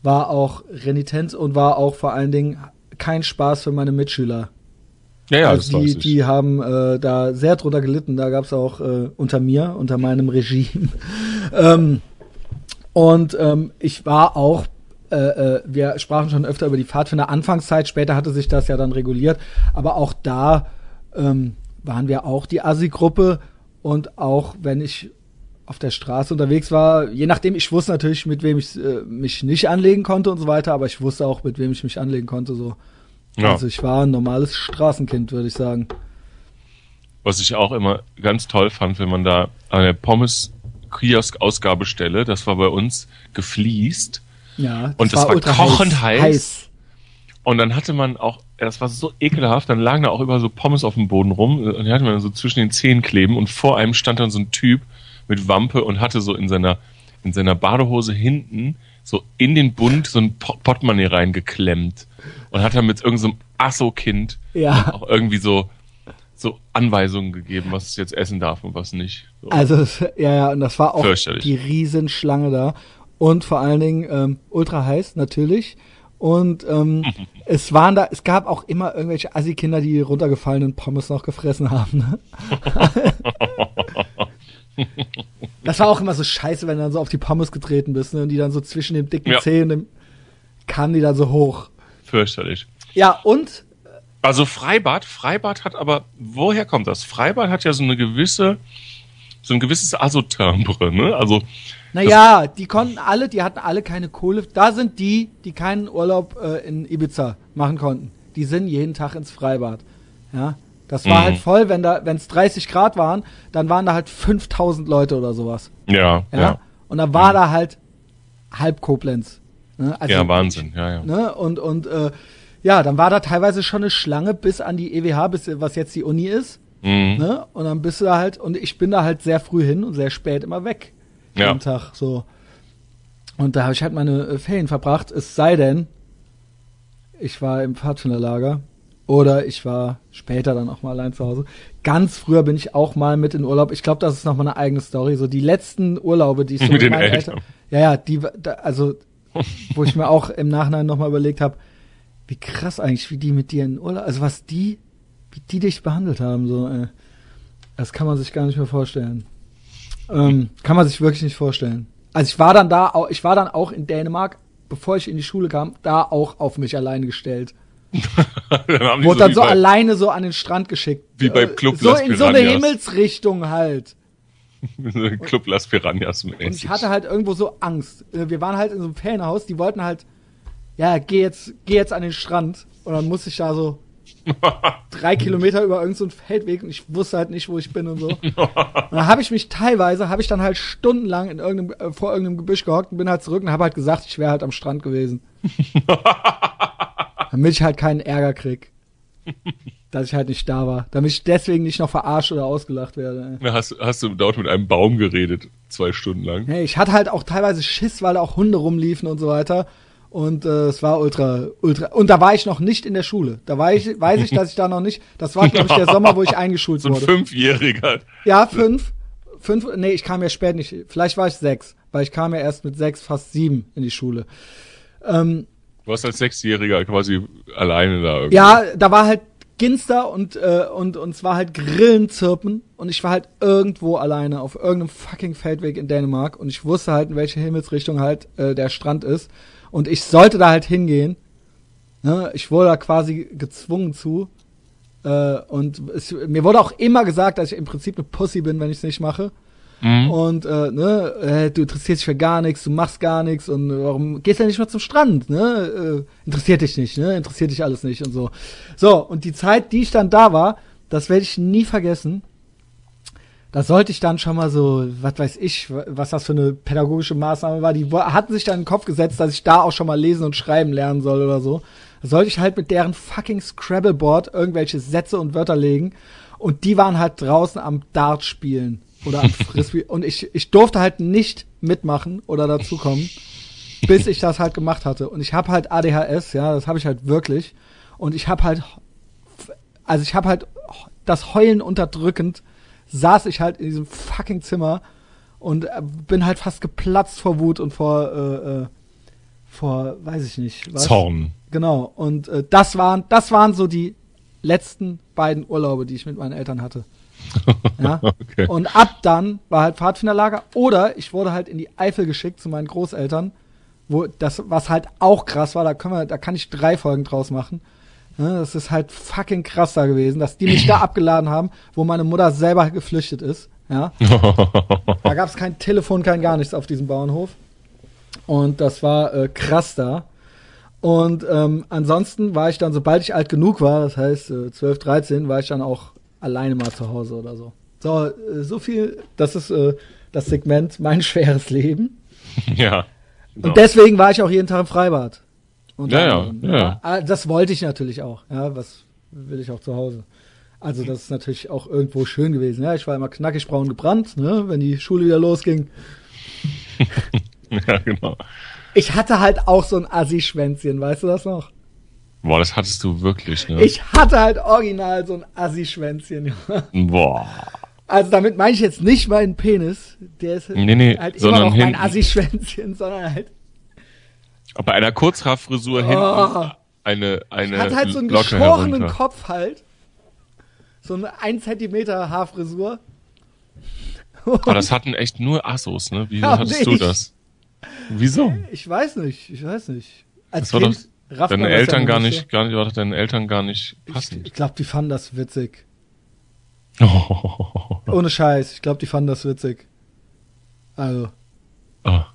war auch renitent und war auch vor allen Dingen kein Spaß für meine Mitschüler. Ja, ja, also das die, die haben äh, da sehr drunter gelitten. Da gab es auch äh, unter mir, unter meinem Regime. *laughs* ähm, und ähm, ich war auch, äh, äh, wir sprachen schon öfter über die Pfadfinder Anfangszeit, später hatte sich das ja dann reguliert, aber auch da ähm, waren wir auch die Assi-Gruppe und auch wenn ich auf der Straße unterwegs war, je nachdem, ich wusste natürlich, mit wem ich äh, mich nicht anlegen konnte und so weiter, aber ich wusste auch, mit wem ich mich anlegen konnte. So. Ja. Also ich war ein normales Straßenkind, würde ich sagen. Was ich auch immer ganz toll fand, wenn man da eine Pommes-Kiosk-Ausgabestelle, das war bei uns gefliest. Ja. Und das war ultra kochend heiß. heiß. Und dann hatte man auch das war so ekelhaft, dann lagen da auch über so Pommes auf dem Boden rum und die hatten wir dann so zwischen den Zähnen kleben und vor einem stand dann so ein Typ mit Wampe und hatte so in seiner, in seiner Badehose hinten so in den Bund so ein Portemonnaie reingeklemmt und hat dann mit irgendeinem so Asso-Kind Ja. auch irgendwie so, so Anweisungen gegeben, was es jetzt essen darf und was nicht. So. Also, ja, ja, und das war auch die Riesenschlange da. Und vor allen Dingen ähm, ultra heiß, natürlich. Und ähm, *laughs* es waren da, es gab auch immer irgendwelche Assi-Kinder, die die runtergefallenen Pommes noch gefressen haben. Ne? *laughs* das war auch immer so scheiße, wenn du dann so auf die Pommes getreten bist, ne? Und die dann so zwischen dem dicken Ja. Zeh und dem kamen die dann so hoch. Fürchterlich. Ja, und Also Freibad, Freibad hat aber, woher kommt das? Freibad hat ja so eine gewisse, so ein gewisses Asotimbre, ne? Also, Naja, die konnten alle, die hatten alle keine Kohle. Da sind die, die keinen Urlaub äh, in Ibiza machen konnten. Die sind jeden Tag ins Freibad. Ja, das war Mhm. halt voll, wenn da, wenn es 30 Grad waren, dann waren da halt 5000 Leute oder sowas. ja, Ja, ja. und dann war da halt halb Koblenz. Ne? Also, ja, Wahnsinn, ja, ja. Ne? Und, und äh, ja, dann war da teilweise schon eine Schlange bis an die EWH, bis was jetzt die Uni ist. Mhm. Ne? Und dann bist du da halt, und ich bin da halt sehr früh hin und sehr spät immer weg. Ja. Jeden Tag so. Und da habe ich halt meine äh, Ferien verbracht, es sei denn, ich war im Pfadfinderlager oder ich war später dann auch mal allein zu Hause. Ganz früher bin ich auch mal mit in Urlaub. Ich glaube, das ist noch mal eine eigene Story. So die letzten Urlaube, die ich *laughs* so Mit mit, den meinen Eltern. Eltern. Ja, ja, die, da, also, wo ich mir auch im Nachhinein noch mal überlegt habe, wie krass eigentlich, wie die mit dir in Urlaub, also was die, wie die dich behandelt haben, so, äh, das kann man sich gar nicht mehr vorstellen. Ähm, kann man sich wirklich nicht vorstellen. Also ich war dann da, ich war dann auch in Dänemark, bevor ich in die Schule kam, da auch auf mich alleine gestellt. *laughs* dann Wurde dann so bei- alleine so an den Strand geschickt. Wie bei Äh, Club So Las in so eine Piranhas. Himmelsrichtung halt. *laughs* Club Las Piranhas Und ich hatte halt irgendwo so Angst. Äh, Wir waren halt in so einem Ferienhaus, die wollten halt, ja, geh jetzt, geh jetzt an den Strand. Und dann musste ich da so *laughs* drei Kilometer über irgendeinen so Feldweg und ich wusste halt nicht, wo ich bin und so. Und dann habe ich mich teilweise, habe ich dann halt stundenlang in irgendeinem, äh, vor irgendeinem Gebüsch gehockt und bin halt zurück und habe halt gesagt, ich wäre halt am Strand gewesen. Damit ich halt keinen Ärger krieg. Dass ich halt nicht da war. Damit ich deswegen nicht noch verarscht oder ausgelacht werde. Ja, hast, hast du dort mit einem Baum geredet, zwei Stunden lang. Hey, ich hatte halt auch teilweise Schiss, weil da auch Hunde rumliefen und so weiter. Und äh, es war ultra, ultra. Und da war ich noch nicht in der Schule. Da war ich, weiß ich, dass ich da noch nicht. Das war, glaube ich, der Sommer, wo ich *laughs* eingeschult So ein wurde. Fünfjähriger. Ja, fünf. Fünf, nee, ich kam ja spät nicht. Vielleicht war ich sechs, weil ich kam ja erst mit sechs, fast sieben in die Schule. Ähm, Du warst als Sechsjähriger quasi alleine da irgendwie. ja, da war halt Ginster und, äh, und, und es war halt Grillenzirpen und ich war halt irgendwo alleine auf irgendeinem fucking Feldweg in Dänemark und ich wusste halt, in welche Himmelsrichtung halt äh, der Strand ist und ich sollte da halt hingehen. Ne? Ich wurde da quasi gezwungen zu. Äh, und es, mir wurde auch immer gesagt, dass ich im Prinzip eine Pussy bin, wenn ich es nicht mache. Mhm. Und äh, ne, äh, du interessierst dich für gar nichts, du machst gar nichts und warum gehst du nicht mal zum Strand? Ne? Äh, interessiert dich nicht, ne? Interessiert dich alles nicht und so. So, und die Zeit, die ich dann da war, das werde ich nie vergessen. Da sollte ich dann schon mal so, was weiß ich, was das für eine pädagogische Maßnahme war. Die hatten sich dann in den Kopf gesetzt, dass ich da auch schon mal lesen und schreiben lernen soll oder so. Da sollte ich halt mit deren fucking Scrabble-Board irgendwelche Sätze und Wörter legen. Und die waren halt draußen am Dart spielen oder am *laughs* Frisbee. und ich, ich durfte halt nicht mitmachen oder dazukommen, bis ich das halt gemacht hatte. Und ich habe halt ADHS, ja, das habe ich halt wirklich. Und ich habe halt, also ich habe halt das Heulen unterdrückend, saß ich halt in diesem fucking Zimmer und äh, bin halt fast geplatzt vor Wut und vor, äh, äh, vor, weiß ich nicht, was. Zorn. Genau. Und äh, das waren, das waren so die letzten beiden Urlaube, die ich mit meinen Eltern hatte. Ja. *laughs* Okay. Und ab dann war halt Pfadfinderlager oder ich wurde halt in die Eifel geschickt zu meinen Großeltern, wo das, was halt auch krass war, da können wir, da kann ich drei Folgen draus machen. Ja, das ist halt fucking krass da gewesen, dass die mich da *laughs* abgeladen haben, wo meine Mutter selber geflüchtet ist. Ja. *laughs* Da gab es kein Telefon, kein gar nichts auf diesem Bauernhof. Und das war äh, krass da. Und ähm, ansonsten war ich dann, sobald ich alt genug war, das heißt äh, 12, 13, war ich dann auch alleine mal zu Hause oder so. So, äh, so viel, das ist äh, das Segment mein schweres Leben. *laughs* ja. Genau. Und deswegen war ich auch jeden Tag im Freibad. Unter Ja, ja, anderem. ja. Ah, Das wollte ich natürlich auch. Ja, was will ich auch zu Hause. Also das ist natürlich auch irgendwo schön gewesen. Ja, ich war immer knackig braun gebrannt, ne, wenn die Schule wieder losging. *laughs* Ja, genau. Ich hatte halt auch so ein Assi-Schwänzchen, weißt du das noch? Boah, das hattest du wirklich, ne? Ich hatte halt original so ein Assi-Schwänzchen. Boah. Also damit meine ich jetzt nicht meinen Penis, der ist Nee, nee, halt immer noch mein. Assi-Schwänzchen, sondern halt, Bei einer Kurzhaarfrisur hinten eine, eine ich hatte halt so einen Locke geschorenen herunter. Kopf halt. So eine 1 Zentimeter Haarfrisur. Aber das hatten echt nur Assos, ne? Wieso *laughs* Ja, hattest nee, du das? Wieso? Ich weiß nicht, ich weiß nicht. Als Das war doch Kind rafft deine Eltern gar nicht, gar nicht, war doch deinen Eltern gar nicht passend. Ich glaube, die fanden das witzig. Oh. Ohne Scheiß, ich glaube, die fanden das witzig. Also, Ah,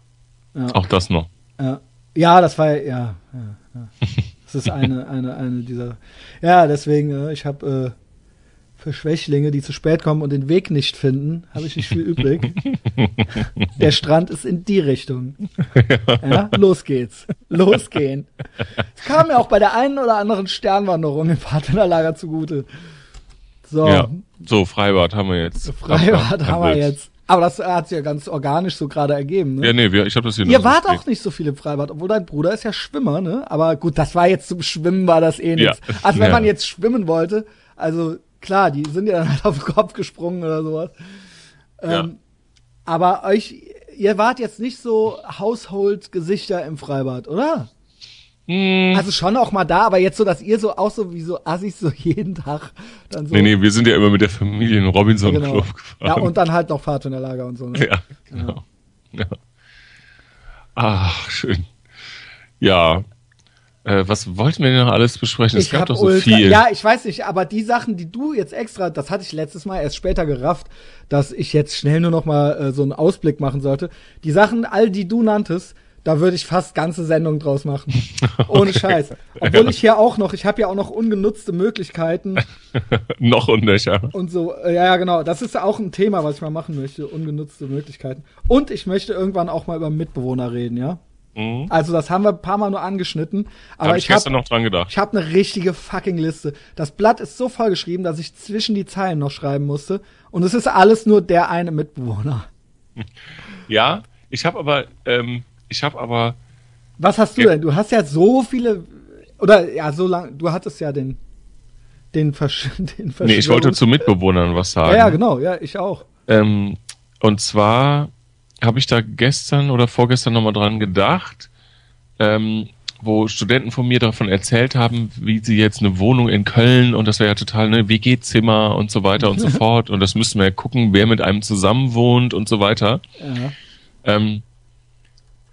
ja. auch das noch. Ja, ja das war ja, ja, ja. *laughs* Das ist eine, eine, eine dieser. Ja, deswegen, äh, ich habe äh, für Schwächlinge, die zu spät kommen und den Weg nicht finden, habe ich nicht viel übrig. *laughs* Der Strand ist in die Richtung. Ja, los geht's. Losgehen. Es kam mir auch bei der einen oder anderen Sternwanderung im Pfadfinderlager zugute. So, Ja. So, Freibad haben wir jetzt. Freibad haben wir jetzt. Aber das hat sich ja ganz organisch so gerade ergeben. Ne? Ja, nee, wir, ich habe das hier Ihr wart so auch nicht so viel im Freibad, obwohl dein Bruder ist ja Schwimmer, ne? Aber gut, das war jetzt zum Schwimmen war das eh nichts. Ja. Also wenn Ja. man jetzt schwimmen wollte, also klar, die sind ja dann halt *laughs* auf den Kopf gesprungen oder sowas. Ja. Ähm, aber euch, ihr wart jetzt nicht so Household-Gesichter im Freibad, oder? Hm. Also schon auch mal da, aber jetzt so, dass ihr so auch so wie so Assis so *laughs* jeden Tag dann so. Nee, nee, wir sind ja immer mit der Familie in den Robinson genau. Club Ja, gefahren. und dann halt noch Pfadfinderlager und so, ne? Ja, genau. Ja. Ach, schön. Ja. Äh, was wollten wir denn noch alles besprechen? Es Ich gab hab doch so ultra, viel. Ja, ich weiß nicht, aber die Sachen, die du jetzt extra, das hatte ich letztes Mal erst später gerafft, dass ich jetzt schnell nur noch mal äh, so einen Ausblick machen sollte. Die Sachen, all die du nanntest, da würde ich fast ganze Sendungen draus machen. *laughs* Ohne Scheiß. Obwohl *laughs* ich hier auch noch, ich habe ja auch noch ungenutzte Möglichkeiten *laughs* noch und nöcher. und so. Äh, ja, ja, genau. Das ist ja auch ein Thema, was ich mal machen möchte. Ungenutzte Möglichkeiten. Und ich möchte irgendwann auch mal über Mitbewohner reden, ja. Mhm. Also das haben wir ein paar Mal nur angeschnitten. Aber Habe ich, ich habe gestern noch dran gedacht. ich habe eine richtige fucking Liste. Das Blatt ist so voll geschrieben, dass ich zwischen die Zeilen noch schreiben musste. Und es ist alles nur der eine Mitbewohner. *laughs* Ja, ich habe aber, ähm, ich habe aber, Was hast du denn? Du hast ja so viele, oder ja, so lang, du hattest ja den, den, Versch *laughs* den nee, ich wollte zu Mitbewohnern was sagen. Ja, ja, genau, ja, ich auch. Ähm, und zwar habe ich da gestern oder vorgestern nochmal dran gedacht, ähm, wo Studenten von mir davon erzählt haben, wie sie jetzt eine Wohnung in Köln und das wäre ja total ne WG-Zimmer und so weiter und so *laughs* fort und das müssten wir ja gucken, wer mit einem zusammen wohnt und so weiter. Ja. Ähm,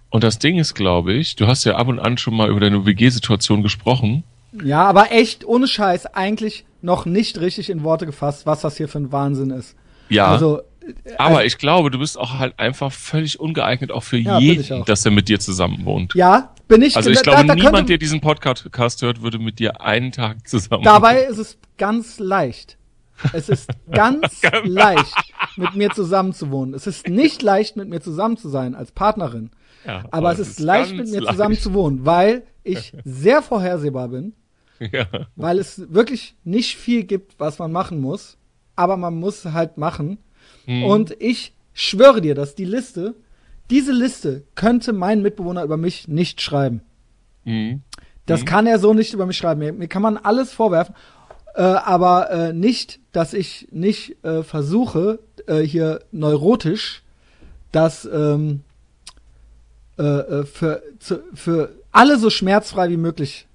und das Ding ist, glaube ich, du hast ja ab und an schon mal über deine WG-Situation gesprochen. ja, aber echt, ohne Scheiß, eigentlich noch nicht richtig in Worte gefasst, was das hier für ein Wahnsinn ist. Ja, Also, aber ich glaube, du bist auch halt einfach völlig ungeeignet auch für Ja, jeden, dass er mit dir zusammen wohnt. ja, bin ich. Also ich da- glaube, da niemand, könnte- der diesen Podcast hört, würde mit dir einen Tag zusammen. Dabei ist es ganz leicht. Es ist *laughs* ganz leicht, *laughs* mit mir zusammen zu wohnen. Es ist nicht leicht, mit mir zusammen zu sein als Partnerin. Ja, Aber es ist leicht, mit mir leicht. zusammen zu wohnen, weil ich *laughs* sehr vorhersehbar bin, Ja. weil es wirklich nicht viel gibt, was man machen muss, aber man muss halt machen. Hm. Und ich schwöre dir, dass die Liste, diese Liste könnte mein Mitbewohner über mich nicht schreiben. Mhm. Das kann er so nicht über mich schreiben. Mir, mir kann man alles vorwerfen, äh, aber äh, nicht, dass ich nicht äh, versuche, äh, hier neurotisch das ähm, äh, äh, für, zu, für alle so schmerzfrei wie möglich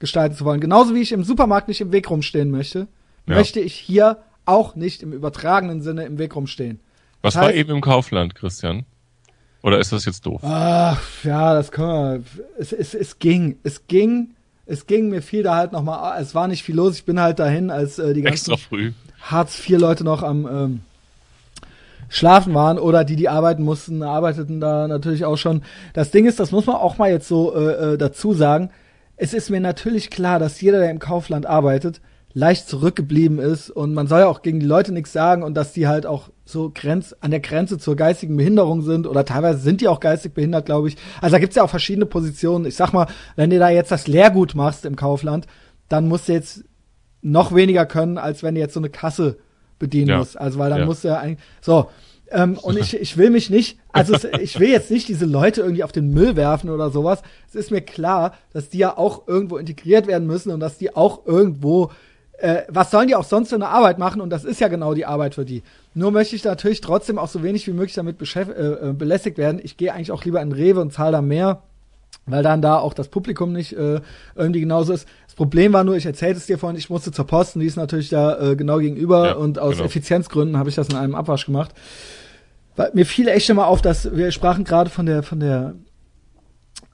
gestalten zu wollen. Genauso wie ich im Supermarkt nicht im Weg rumstehen möchte, Ja. möchte ich hier auch nicht im übertragenen Sinne im Weg rumstehen. Was Das war heißt- eben im Kaufland, Christian? Oder ist das jetzt doof? Ach, ja, das können wir. Es, es, es ging, es ging, es ging mir viel da halt nochmal. Es war nicht viel los. Ich bin halt dahin, als äh, die ganzen Extra früh. Hartz-IV-Leute noch am ähm, Schlafen waren oder die, die arbeiten mussten, arbeiteten da natürlich auch schon. Das Ding ist, das muss man auch mal jetzt so äh, äh, dazu sagen. Es ist mir natürlich klar, dass jeder, der im Kaufland arbeitet, leicht zurückgeblieben ist und man soll ja auch gegen die Leute nichts sagen und dass die halt auch so grenz, an der Grenze zur geistigen Behinderung sind oder teilweise sind die auch geistig behindert, glaube ich. Also da gibt's ja auch verschiedene Positionen. Ich sag mal, wenn du da jetzt das Lehrgut machst im Kaufland, dann musst du jetzt noch weniger können, als wenn du jetzt so eine Kasse bedienen Ja. musst. Also weil dann Ja. musst du ja eigentlich so. Ähm, und ich, ich will mich nicht, also es, *laughs* ich will jetzt nicht diese Leute irgendwie auf den Müll werfen oder sowas. Es ist mir klar, dass die ja auch irgendwo integriert werden müssen und dass die auch irgendwo, äh, was sollen die auch sonst für eine Arbeit machen? Und das ist ja genau die Arbeit für die. Nur möchte ich natürlich trotzdem auch so wenig wie möglich damit äh, äh, belästigt werden. Ich gehe eigentlich auch lieber in Rewe und zahle da mehr weil dann da auch das Publikum nicht äh, irgendwie genauso ist. Das Problem war nur, ich erzählte es dir vorhin, ich musste zur Post und die ist natürlich da äh, genau gegenüber Ja, und aus genau. Effizienzgründen habe ich das in einem Abwasch gemacht. Weil mir fiel echt immer auf, dass wir sprachen gerade von der von der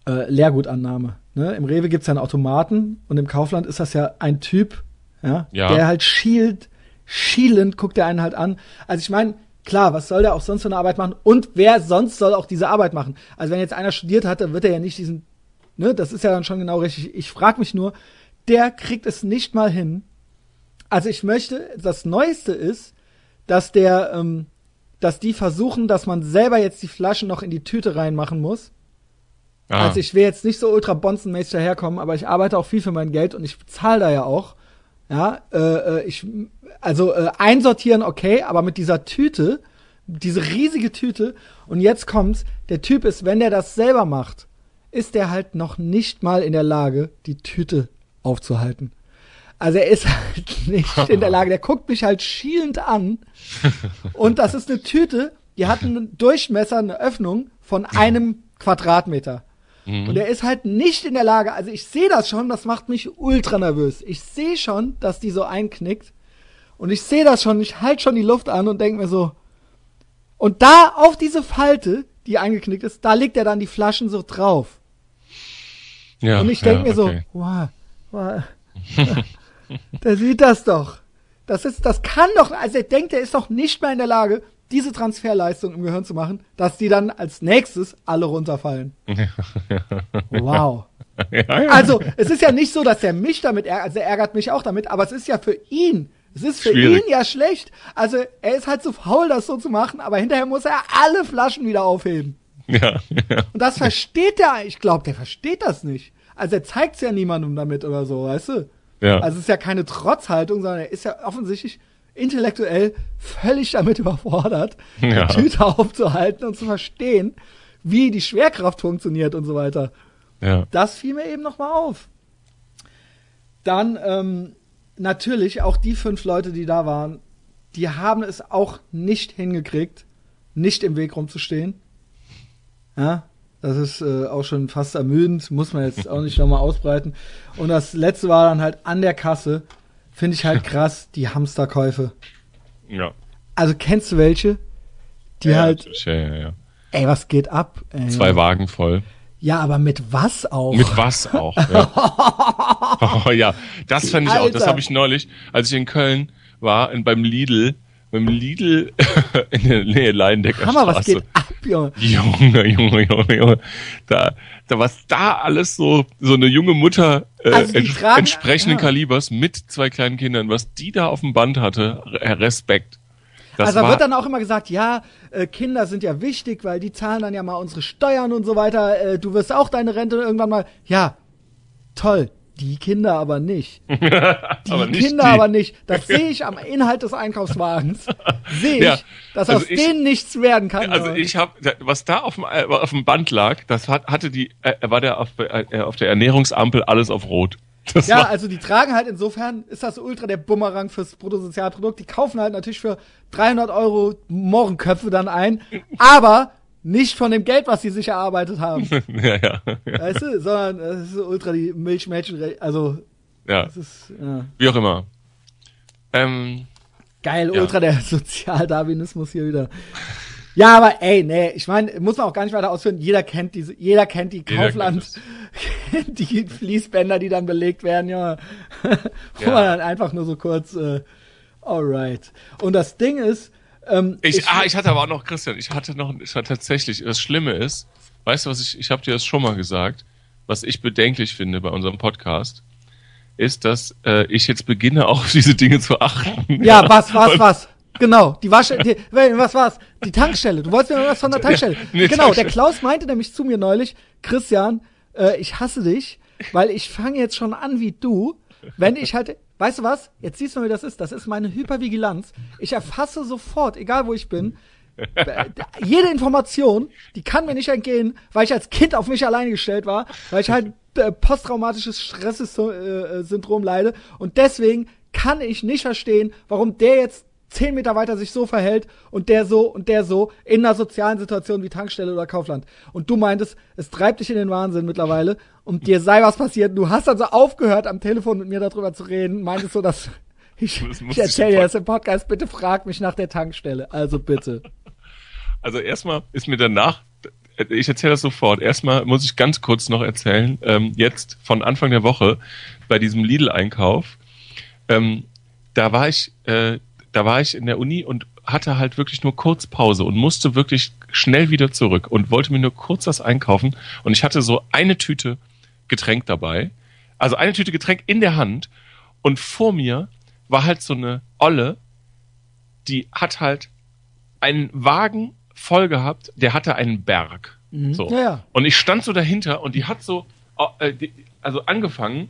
äh, Leergutannahme. Ne? Im Rewe gibt's ja einen Automaten und im Kaufland ist das ja ein Typ, ja, Ja. der halt schielt, schielend guckt er einen halt an. Also ich meine, klar, was soll der auch sonst für eine Arbeit machen? Und wer sonst soll auch diese Arbeit machen? Also wenn jetzt einer studiert hat, dann wird er ja nicht diesen, ne, das ist ja dann schon genau richtig. Ich frage mich nur, der kriegt es nicht mal hin. Also ich möchte, das Neueste ist, dass der, ähm, dass die versuchen, dass man selber jetzt die Flaschen noch in die Tüte reinmachen muss. Ah, Also ich will jetzt nicht so ultra bonzenmäßig daherkommen, aber ich arbeite auch viel für mein Geld und ich bezahle da ja auch. Ja, äh, äh, ich, also äh, einsortieren okay, aber mit dieser Tüte, diese riesige Tüte und jetzt kommt's, der Typ ist, wenn der das selber macht, ist der halt noch nicht mal in der Lage, die Tüte aufzuhalten. Also er ist *laughs* halt nicht in der Lage, der guckt mich halt schielend an *laughs* und das ist eine Tüte, die hat einen Durchmesser, eine Öffnung von einem Quadratmeter. Und er ist halt nicht in der Lage, also ich sehe das schon, das macht mich ultra nervös. Ich sehe schon, dass die so einknickt. Und ich sehe das schon, ich halte schon die Luft an und denke mir so. Und da auf diese Falte, die eingeknickt ist, da legt er dann die Flaschen so drauf. ja, Und ich denke ja, mir so, okay. wow, wow, *laughs* der sieht das doch. Das ist, das kann doch, also er denkt, er ist doch nicht mehr in der Lage, diese Transferleistung im Gehirn zu machen, dass die dann als nächstes alle runterfallen. *laughs* Wow. ja, ja. Also, es ist ja nicht so, dass er mich damit ärgert, also er ärgert mich auch damit, aber es ist ja für ihn. Es ist für Schwierig. ihn ja schlecht. Also, er ist halt zu faul, das so zu machen, aber hinterher muss er alle Flaschen wieder aufheben. ja, ja. Und das versteht er, ich glaube, der versteht das nicht. Also, er zeigt's ja niemandem damit oder so, weißt du? ja. Also, es ist ja keine Trotzhaltung, sondern er ist ja offensichtlich intellektuell völlig damit *laughs* überfordert, Ja. die Tüte aufzuhalten und zu verstehen, wie die Schwerkraft funktioniert und so weiter. ja. Das fiel mir eben nochmal auf. Dann ähm, natürlich auch die fünf Leute, die da waren, die haben es auch nicht hingekriegt, nicht im Weg rumzustehen. Ja, das ist äh, auch schon fast ermüdend, muss man jetzt auch nicht nochmal ausbreiten. Und das letzte war dann halt an der Kasse, finde ich halt *laughs* krass, die Hamsterkäufe. ja. Also kennst du welche? Die ja, halt, Ja, ja, ja. ey, was geht ab? Ey. Zwei Wagen voll. Ja, aber mit was auch? Mit was auch. Ja, oh, *laughs* *laughs* ja. das fand ich auch. Das Alter. habe ich neulich, als ich in Köln war, in, beim Lidl, beim Lidl *laughs* in der Nähe Leindecker Hammer, was Straße. geht ab, Junge? Junge, Junge, Junge, Junge. Da, da was da alles so, so eine junge Mutter äh, Also ents tragen- entsprechenden ja. Kalibers mit zwei kleinen Kindern, was die da auf dem Band hatte, Re- Respekt. Das also da war, wird dann auch immer gesagt, ja, äh, Kinder sind ja wichtig, weil die zahlen dann ja mal unsere Steuern und so weiter. Äh, du wirst auch deine Rente irgendwann mal. Ja, toll. Die Kinder aber nicht. *laughs* Die aber nicht Kinder die. aber nicht. Das sehe ich am Inhalt des Einkaufswagens. Sehe ich, Ja, dass also aus ich- denen nichts werden kann. Also ich habe, was da auf dem, äh, auf dem Band lag, das hat, hatte die, äh, war der auf, äh, auf der Ernährungsampel alles auf Rot. Das ja, also die tragen halt insofern, ist das ultra der Bumerang fürs Bruttosozialprodukt. Die kaufen halt natürlich für 300 Euro Morgenköpfe dann ein, aber nicht von dem Geld, was sie sich erarbeitet haben. *laughs* ja, ja, ja, Weißt du, sondern das ist so ultra die Milchmädchen, also ja, ist ja. wie auch immer. Ähm, geil, Ja. ultra der *laughs* Sozialdarwinismus hier wieder. Ja, aber ey, nee, ich meine, muss man auch gar nicht weiter ausführen. Jeder kennt diese, jeder kennt die Jeder Kaufland, kennt *laughs* die Fließbänder, die dann belegt werden, ja. Wo Ja. man dann einfach nur so kurz, äh, alright. Und das Ding ist, ähm, ich, ah, ich hatte aber auch noch, Christian, ich hatte noch, ich hatte tatsächlich, das Schlimme ist, weißt du was, ich, ich habe dir das schon mal gesagt, was ich bedenklich finde bei unserem Podcast. ist, dass äh, ich jetzt beginne, auch *laughs* auf diese Dinge zu achten. Ja, was, was, was? Genau, die Wasche, die, was war's? Die Tankstelle. Du wolltest mir was von der Tankstelle. Ja, *laughs* nee, genau, Tankstelle. der Klaus meinte nämlich zu mir neulich, Christian, äh, ich hasse dich, weil ich fange jetzt schon an wie du, wenn ich halt, weißt du was? Jetzt siehst du mal, wie das ist. Das ist meine Hypervigilanz. Ich erfasse sofort, egal wo ich bin, äh, *laughs* jede Information, die kann mir nicht entgehen, weil ich als Kind auf mich alleine gestellt war, weil ich halt äh, posttraumatisches Stresssyndrom leide und deswegen kann ich nicht verstehen, warum der jetzt zehn Meter weiter sich so verhält und der so und der so in einer sozialen Situation wie Tankstelle oder Kaufland. Und du meintest, es treibt dich in den Wahnsinn mittlerweile und dir sei was passiert. Du hast also aufgehört, am Telefon mit mir darüber zu reden, meintest so, dass ich, *laughs* Das ich erzähle dir das im Podcast, bitte frag mich nach der Tankstelle. Also bitte. *laughs* Also erstmal ist mir danach, ich erzähle das sofort. Erstmal muss ich ganz kurz noch erzählen, ähm, jetzt von Anfang der Woche bei diesem Lidl-Einkauf, ähm, da war ich, äh, da war ich in der Uni und hatte halt wirklich nur kurz Pause und musste wirklich schnell wieder zurück und wollte mir nur kurz was einkaufen und ich hatte so eine Tüte Getränk dabei, also eine Tüte Getränk in der Hand und vor mir war halt so eine Olle, die hat halt einen Wagen voll gehabt, der hatte einen Berg. So. Ja, ja. Und ich stand so dahinter und die hat so, äh, also angefangen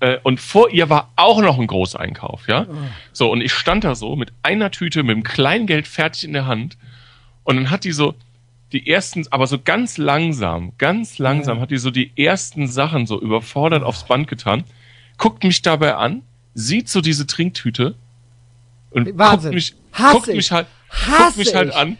äh, und vor ihr war auch noch ein Großeinkauf, ja. So, und ich stand da so mit einer Tüte, mit dem Kleingeld fertig in der Hand und dann hat die so die ersten, aber so ganz langsam, ganz langsam Ja. hat die so die ersten Sachen so überfordert aufs Band getan, guckt mich dabei an, sieht so diese Trinktüte und Wahnsinn. guckt mich, Hasse guckt ich. mich halt, Hasse guckt mich halt an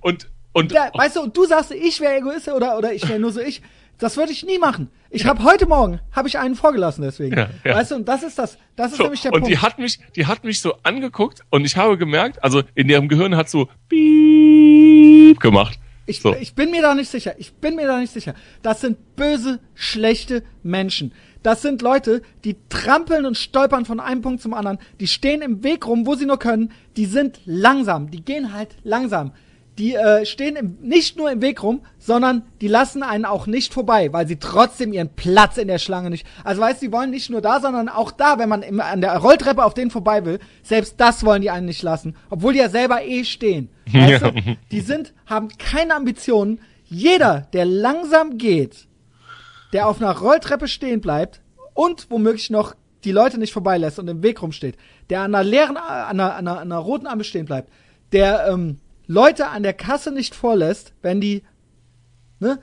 und und Da, weißt du, und du sagst, ich wäre Egoist oder, oder ich wäre nur so ich. Das würde ich nie machen. Ich habe heute Morgen habe ich einen vorgelassen deswegen. Ja, ja. Weißt du, und das ist das. Das ist So, nämlich der und Punkt. die hat mich, die hat mich so angeguckt und ich habe gemerkt, also in ihrem Gehirn hat so piep gemacht. Ich, so. ich bin mir da nicht sicher. Ich bin mir da nicht sicher. Das sind böse, schlechte Menschen. Das sind Leute, die trampeln und stolpern von einem Punkt zum anderen. Die stehen im Weg rum, wo sie nur können. Die sind langsam. Die gehen halt langsam. Die äh, stehen im, nicht nur im Weg rum, sondern die lassen einen auch nicht vorbei, weil sie trotzdem ihren Platz in der Schlange nicht. Also weißt, du, die wollen nicht nur da, sondern auch da, wenn man im, an der Rolltreppe auf denen vorbei will, selbst das wollen die einen nicht lassen, obwohl die ja selber eh stehen. *laughs* Weißt Ja. du? Die sind, haben keine Ambitionen. Jeder, der langsam geht, der auf einer Rolltreppe stehen bleibt und womöglich noch die Leute nicht vorbeilässt und im Weg rumsteht, der an einer leeren, an einer, an einer, an einer roten Ampel stehen bleibt, der ähm, Leute an der Kasse nicht vorlässt, wenn die, ne,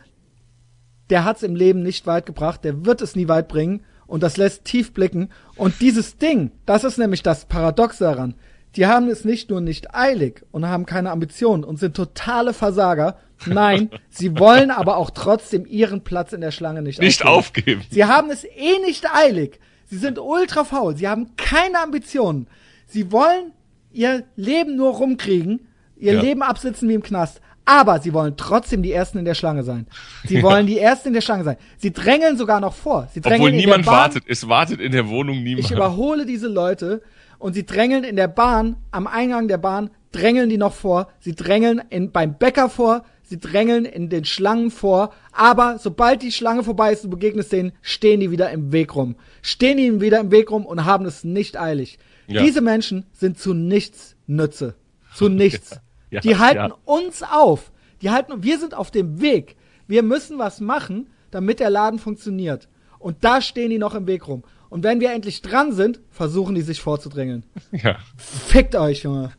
der hat's im Leben nicht weit gebracht, der wird es nie weit bringen und das lässt tief blicken. Und dieses Ding, das ist nämlich das Paradoxe daran. Die haben es nicht nur nicht eilig und haben keine Ambitionen und sind totale Versager. Nein, *laughs* sie wollen aber auch trotzdem ihren Platz in der Schlange nicht, nicht aufgeben. aufgeben. Sie haben es eh nicht eilig. Sie sind ultra faul. Sie haben keine Ambitionen. Sie wollen ihr Leben nur rumkriegen, ihr Ja. Leben absitzen wie im Knast. Aber sie wollen trotzdem die Ersten in der Schlange sein. Sie wollen die Ersten in der Schlange sein. Sie drängeln sogar noch vor. Sie drängeln Obwohl niemand wartet. Es wartet in der Wohnung niemand. Ich überhole diese Leute und sie drängeln in der Bahn, am Eingang der Bahn, drängeln die noch vor. Sie drängeln in, beim Bäcker vor. Sie drängeln in den Schlangen vor. Aber sobald die Schlange vorbei ist, du begegnest denen, stehen die wieder im Weg rum. Stehen die wieder im Weg rum und haben es nicht eilig. Ja. Diese Menschen sind zu nichts Nütze. Zu *laughs* nichts. Ja, die halten ja. uns auf. Die halten, wir sind auf dem Weg. Wir müssen was machen, damit der Laden funktioniert. Und da stehen die noch im Weg rum. Und wenn wir endlich dran sind, versuchen die sich vorzudrängeln. *laughs* Ja. Fickt euch, Junge.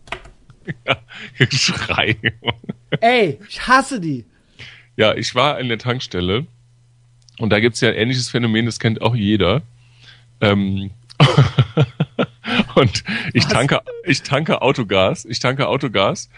*laughs* ja. Schrei. Ey, ich hasse die. Ja, ich war in der Tankstelle und da gibt's ja ein ähnliches Phänomen, das kennt auch jeder. Ähm, *laughs* und ich Was? tanke, ich tanke Autogas, ich tanke Autogas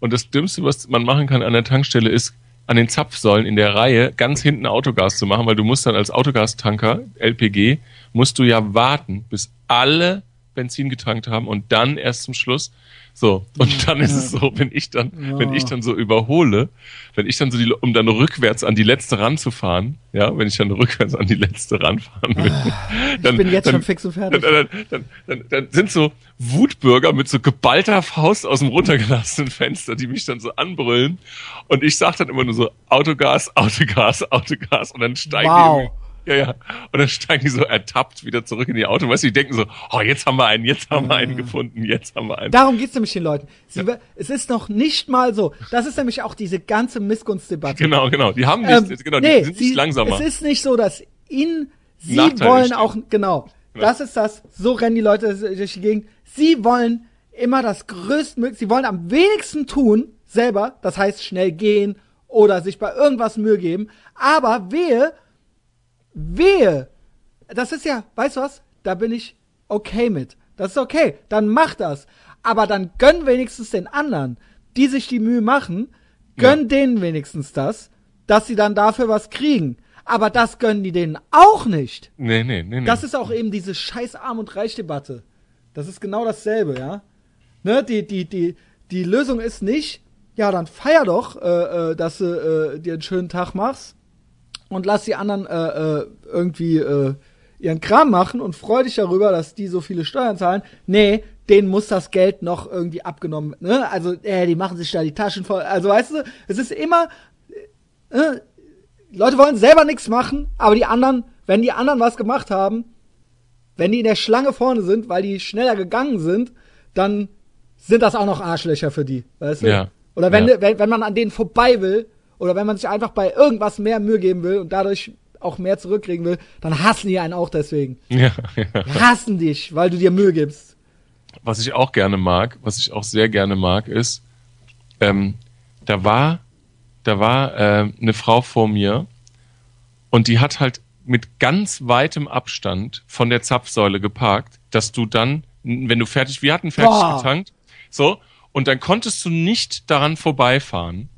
und das Dümmste, was man machen kann an der Tankstelle, ist an den Zapfsäulen in der Reihe ganz hinten Autogas zu machen, weil du musst dann als Autogastanker, LPG, musst du ja warten, bis alle Benzin getankt haben und dann erst zum Schluss. So, und dann ist es so, wenn ich dann, wenn ich dann so überhole, wenn ich dann so die, um dann rückwärts an die letzte ranzufahren, ja, wenn ich dann rückwärts an die letzte ranfahren will, *laughs* dann, bin jetzt dann, schon fix und fertig. Dann, dann, dann, dann, sind so Wutbürger mit so geballter Faust aus dem runtergelassenen Fenster, die mich dann so anbrüllen. Und ich sag dann immer nur so, Autogas, Autogas, Autogas. Und dann steigen Wow. die Ja, ja. Und dann steigen die so ertappt wieder zurück in ihr Auto. Weißt du, die denken so, oh, jetzt haben wir einen, jetzt haben wir einen gefunden, jetzt haben wir einen. Darum geht's nämlich den Leuten. Sie, ja. Es ist noch nicht mal so. Das ist nämlich auch diese ganze Missgunstdebatte. Genau, genau. Die haben nicht, ähm, genau, nee, die sind sie, nicht langsamer. Es ist nicht so, dass ihnen, sie wollen auch, genau, genau, das ist das, so rennen die Leute durch die Gegend. Sie wollen immer das größtmögliche, sie wollen am wenigsten tun, selber, das heißt schnell gehen oder sich bei irgendwas Mühe geben, aber wehe, wehe, das ist ja, weißt du was, da bin ich okay mit. Das ist okay, dann mach das. Aber dann gönn wenigstens den anderen, die sich die Mühe machen, gönn ja. denen wenigstens das, dass sie dann dafür was kriegen. Aber das gönnen die denen auch nicht. Nee, nee, nee, nee. Das ist auch eben diese scheiß Arm- und Reich-Debatte. Das ist genau dasselbe, ja. Ne, die, die, die, die Lösung ist nicht, ja, dann feier doch, äh, äh, dass du äh, dir einen schönen Tag machst und lass die anderen äh, äh, irgendwie äh, ihren Kram machen und freu dich darüber, dass die so viele Steuern zahlen. Nee, denen muss das Geld noch irgendwie abgenommen, ne? Also, äh, die machen sich da die Taschen voll. Also, weißt du, es ist immer, äh, Leute wollen selber nichts machen, aber die anderen, wenn die anderen was gemacht haben, wenn die in der Schlange vorne sind, weil die schneller gegangen sind, dann sind das auch noch Arschlöcher für die, weißt du? Ja. Oder wenn, ja. wenn, wenn man an denen vorbei will, oder wenn man sich einfach bei irgendwas mehr Mühe geben will und dadurch auch mehr zurückkriegen will, dann hassen die einen auch deswegen. *laughs* Ja, ja. Hassen dich, weil du dir Mühe gibst. Was ich auch gerne mag, was ich auch sehr gerne mag, ist, ähm, da war, da war äh, eine Frau vor mir und die hat halt mit ganz weitem Abstand von der Zapfsäule geparkt, dass du dann, wenn du fertig, wir hatten fertig Boah. getankt, so, und dann konntest du nicht daran vorbeifahren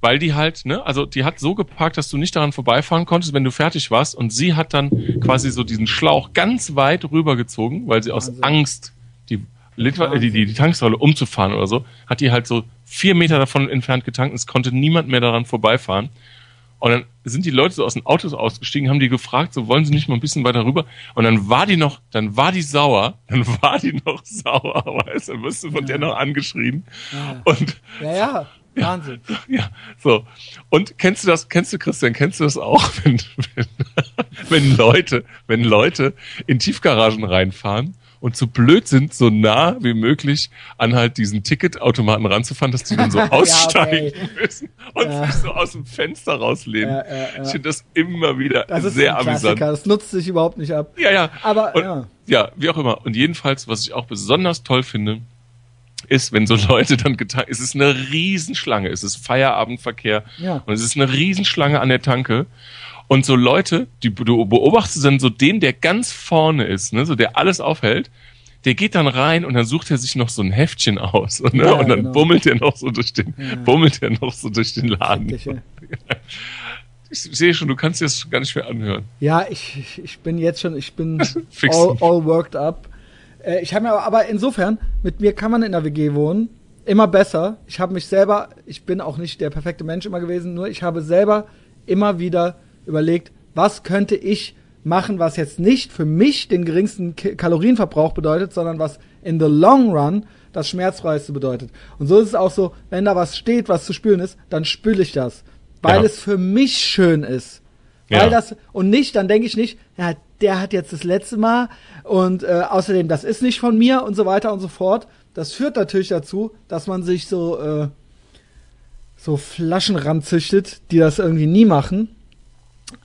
weil die halt, ne, also die hat so geparkt, dass du nicht daran vorbeifahren konntest, wenn du fertig warst. Und sie hat dann quasi so diesen Schlauch ganz weit rübergezogen, weil sie aus Wahnsinn. Angst die, Liter, die, die, die Tanksäule umzufahren oder so, hat die halt so vier Meter davon entfernt getankt es konnte niemand mehr daran vorbeifahren. Und dann sind die Leute so aus den Autos ausgestiegen, haben die gefragt, so wollen sie nicht mal ein bisschen weiter rüber? Und dann war die noch, dann war die sauer, *laughs* dann war die noch sauer, weißt du, dann wirst du von ja. der noch angeschrien. Ja. Und ja, ja. Wahnsinn. Ja, so. Und kennst du das, kennst du Christian, kennst du das auch, *laughs* wenn, wenn, wenn Leute, wenn Leute in Tiefgaragen reinfahren und so blöd sind, so nah wie möglich an halt diesen Ticketautomaten ranzufahren, dass die dann so *laughs* aussteigen ja, müssen und ja. sich so aus dem Fenster rauslehnen. Ja, ich finde das immer wieder das ist sehr amüsant. Das nutzt sich überhaupt nicht ab. Ja, ja. Aber und, ja. ja, wie auch immer. Und jedenfalls, was ich auch besonders toll finde, ist, wenn so *laughs* Leute dann getan, es ist eine Riesenschlange, es ist Feierabendverkehr ja. und es ist eine Riesenschlange an der Tanke. Und so Leute, die du beobachtest dann so den, der ganz vorne ist, ne, so der alles aufhält, der geht dann rein und dann sucht er sich noch so ein Heftchen aus *laughs* ne? Ja, und dann genau. bummelt er noch so durch den, ja. bummelt er noch so durch den Laden. *laughs* Ich sehe schon, du kannst dir das gar nicht mehr anhören. Ja, ich, ich bin jetzt schon, ich bin all, all worked up. Äh, ich habe mir aber, aber insofern, mit mir kann man in der WG wohnen. Immer besser. Ich habe mich selber, ich bin auch nicht der perfekte Mensch immer gewesen, nur ich habe selber immer wieder überlegt, was könnte ich machen, was jetzt nicht für mich den geringsten Kalorienverbrauch bedeutet, sondern was in the long run das schmerzfreiste bedeutet. Und so ist es auch so, wenn da was steht, was zu spülen ist, dann spüle ich das, weil ja. es für mich schön ist. Weil ja. das und nicht, dann denke ich nicht, ja, der hat jetzt das letzte Mal und äh, außerdem, das ist nicht von mir und so weiter und so fort. Das führt natürlich dazu, dass man sich so, äh, so Flaschen ranzüchtet, die das irgendwie nie machen.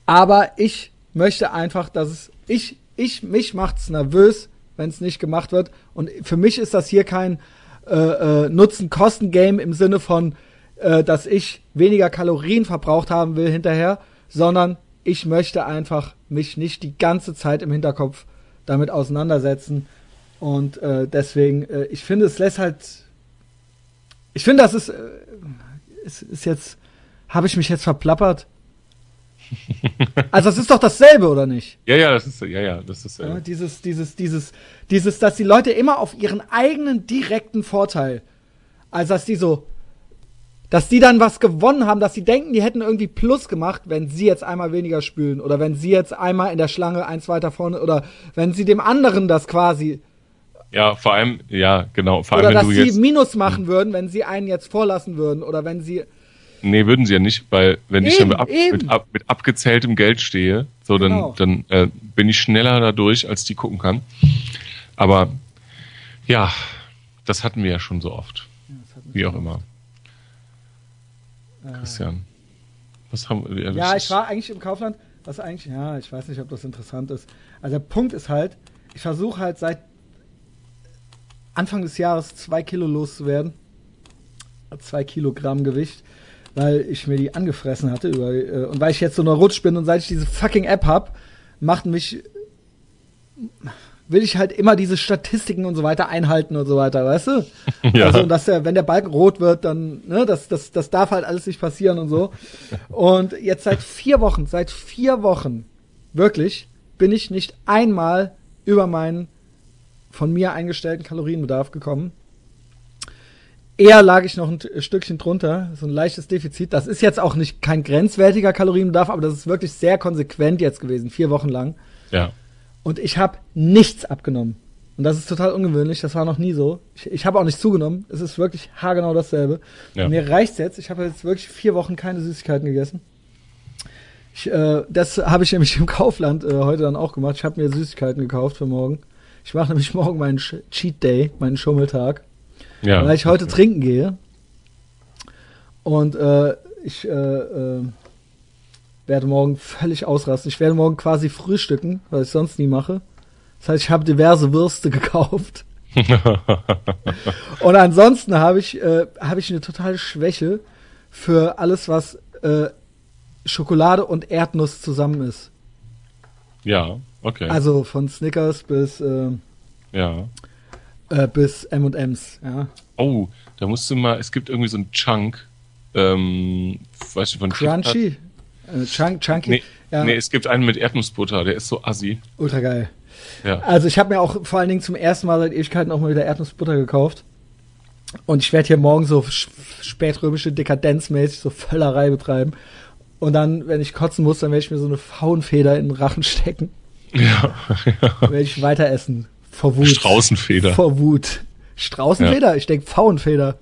Aber ich möchte einfach, dass es, ich, ich, mich macht's nervös, wenn es nicht gemacht wird. Und für mich ist das hier kein äh, äh, Nutzen-Kosten-Game im Sinne von, äh, dass ich weniger Kalorien verbraucht haben will hinterher, sondern ich möchte einfach mich nicht die ganze Zeit im Hinterkopf damit auseinandersetzen. Und äh, deswegen, äh, ich finde, es lässt halt. Ich finde, das ist, äh, ist, ist jetzt. Habe ich mich jetzt verplappert? *laughs* also das ist doch dasselbe, oder nicht? Ja, ja, das ist ja, ja, das ist ja, dieses, dieses, dieses, dieses, dass die Leute immer auf ihren eigenen direkten Vorteil, also dass die so, dass die dann was gewonnen haben, dass sie denken, die hätten irgendwie Plus gemacht, wenn sie jetzt einmal weniger spülen oder wenn sie jetzt einmal in der Schlange eins weiter vorne oder wenn sie dem anderen das quasi ja, vor allem, ja, genau, vor allem, oder wenn dass du sie Minus machen würden, wenn sie einen jetzt vorlassen würden oder wenn sie Nee, würden sie ja nicht, weil wenn ich Eben, dann mit, ab, mit, ab, mit abgezähltem Geld stehe, so dann, Genau. dann äh, bin ich schneller dadurch, als die gucken kann. Aber ja, das hatten wir ja schon so oft. Wie auch immer. Christian. Was haben wir? Äh. Ja, ich war eigentlich im Kaufland, was eigentlich, ja, ich weiß nicht, ob das interessant ist. Also der Punkt ist halt, ich versuche halt seit Anfang des Jahres zwei Kilo loszuwerden. Zwei Kilogramm Gewicht, weil ich mir die angefressen hatte über, äh, und weil ich jetzt so eine Rutsch bin und seit ich diese fucking App hab, macht mich will ich halt immer diese Statistiken und so weiter einhalten und so weiter, weißt du? *laughs* Ja. Also, dass der, wenn der Balken rot wird, dann, ne, das, das, das darf halt alles nicht passieren und so. Und jetzt seit vier Wochen, seit vier Wochen, wirklich, bin ich nicht einmal über meinen von mir eingestellten Kalorienbedarf gekommen. Eher lag ich noch ein Stückchen drunter, so ein leichtes Defizit. Das ist jetzt auch nicht kein grenzwertiger Kalorienbedarf, aber das ist wirklich sehr konsequent jetzt gewesen, vier Wochen lang. Ja. Und ich habe nichts abgenommen. Und das ist total ungewöhnlich, das war noch nie so. Ich, ich habe auch nicht zugenommen. Es ist wirklich haargenau dasselbe. Ja. Mir reicht's jetzt. Ich habe jetzt wirklich vier Wochen keine Süßigkeiten gegessen. Ich, äh, das habe ich nämlich *laughs* im Kaufland äh, heute dann auch gemacht. Ich habe mir Süßigkeiten gekauft für morgen. Ich mache nämlich morgen meinen Sch Cheat Day, meinen Schummeltag, Ja. weil ich heute trinken gehe. Und äh, ich äh, äh, werde morgen völlig ausrasten. Ich werde morgen quasi frühstücken, was ich sonst nie mache. Das heißt, ich habe diverse Würste *laughs* gekauft. Und ansonsten habe ich, äh, habe ich eine totale Schwäche für alles, was äh, Schokolade und Erdnuss zusammen ist. ja, okay. Also von Snickers bis, äh, ja. äh, bis M&M's. Ja. Oh, da musst du mal, es gibt irgendwie so einen Chunk, ähm, weißt du, von? Crunchy. Äh, Chunk, Chunky. Nee, ja, nee, es gibt einen mit Erdnussbutter, der ist so assi. ultra geil. Ja. Also ich habe mir auch vor allen Dingen zum ersten Mal seit Ewigkeiten auch mal wieder Erdnussbutter gekauft. Und ich werde hier morgen so sch- spätrömische Dekadenzmäßig so Völlerei betreiben. Und dann, wenn ich kotzen muss, dann werde ich mir so eine Faunfeder in den Rachen stecken. Ja. *laughs* Dann werde ich weiter essen. Vor Wut. Straußenfeder. Vor Wut. Straußenfeder? Ich denke Faunfeder.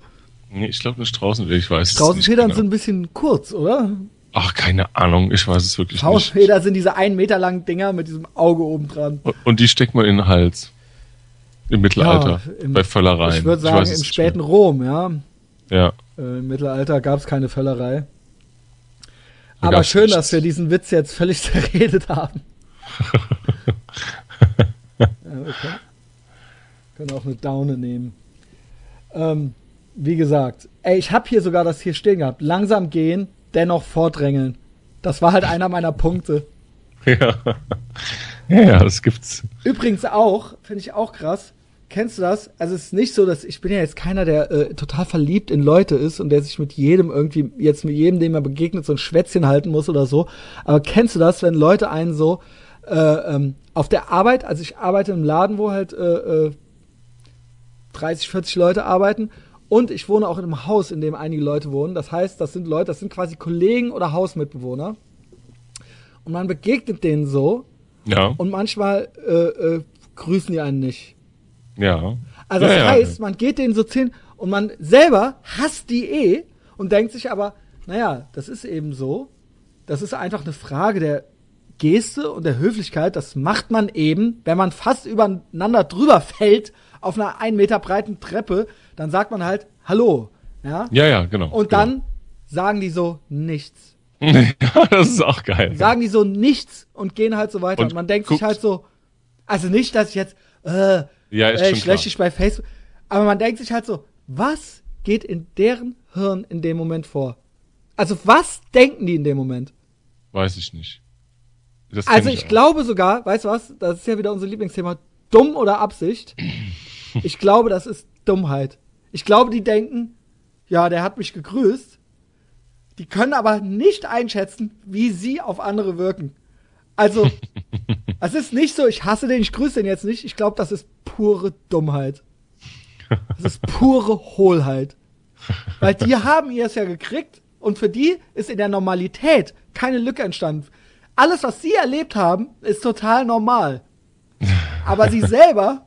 Nee, ich glaube eine Straußenfeder, ich weiß Straußenfedern nicht sind genau. ein bisschen kurz, oder? Ach, keine Ahnung, ich weiß es wirklich nicht. Faunfeder sind diese einen Meter langen Dinger mit diesem Auge oben dran. Und- die steckt man in den Hals. Im Mittelalter. Ja, im- bei Völlereien. Ich würde sagen, es im späten Rom, ja. mehr. Ja. Äh, Im Mittelalter gab es keine Völlerei. Da Aber schön, nichts. dass wir diesen Witz jetzt völlig *laughs* zerredet haben. *laughs* ja, okay. Können auch eine Daune nehmen. Ähm, wie gesagt, ey, ich habe hier sogar das hier stehen gehabt. Langsam gehen, dennoch vordrängeln. Das war halt einer meiner Punkte. Ja. *laughs* ja, das gibt's. Übrigens auch, finde ich auch krass. Kennst du das? Also es ist nicht so, dass ich bin ja jetzt keiner, der äh, total verliebt in Leute ist und der sich mit jedem irgendwie jetzt mit jedem, dem er begegnet, so ein Schwätzchen halten muss oder so. Aber kennst du das, wenn Leute einen so äh, ähm, auf der Arbeit, also ich arbeite im Laden, wo halt äh, äh, 30, 40 Leute arbeiten und ich wohne auch in einem Haus, in dem einige Leute wohnen. Das heißt, das sind Leute, das sind quasi Kollegen oder Hausmitbewohner. Und man begegnet denen so Ja. und manchmal äh, äh, grüßen die einen nicht. Ja. Also ja, das ja. heißt, man geht denen so zehn und man selber hasst die eh und denkt sich aber, naja, das ist eben so. Das ist einfach eine Frage der Geste und der Höflichkeit. Das macht man eben, wenn man fast übereinander drüber fällt auf einer einen Meter breiten Treppe, dann sagt man halt Hallo. Ja? Ja, ja, genau. Und dann sagen die so nichts. Genau. *laughs* ja, das ist auch geil. Sagen die so nichts und gehen halt so weiter. Und, Und man denkt sich guckt- halt so, also nicht, dass ich jetzt, äh, Ja, ist äh, schon ich lösche dich bei Facebook. Aber man denkt sich halt so, was geht in deren Hirn in dem Moment vor? Also was denken die in dem Moment? Weiß ich nicht. Also ich auch. glaube sogar, weißt du was, das ist ja wieder unser Lieblingsthema, dumm oder Absicht. Ich glaube, das ist Dummheit. Ich glaube, die denken, ja, der hat mich gegrüßt. Die können aber nicht einschätzen, wie sie auf andere wirken. Also, *laughs* es ist nicht so, ich hasse den, ich grüße den jetzt nicht. Ich glaube, das ist pure Dummheit. Das ist pure Hohlheit. Weil die haben ihr es ja gekriegt und für die ist in der Normalität keine Lücke entstanden. Alles, was sie erlebt haben, ist total normal. Aber sie *laughs* selber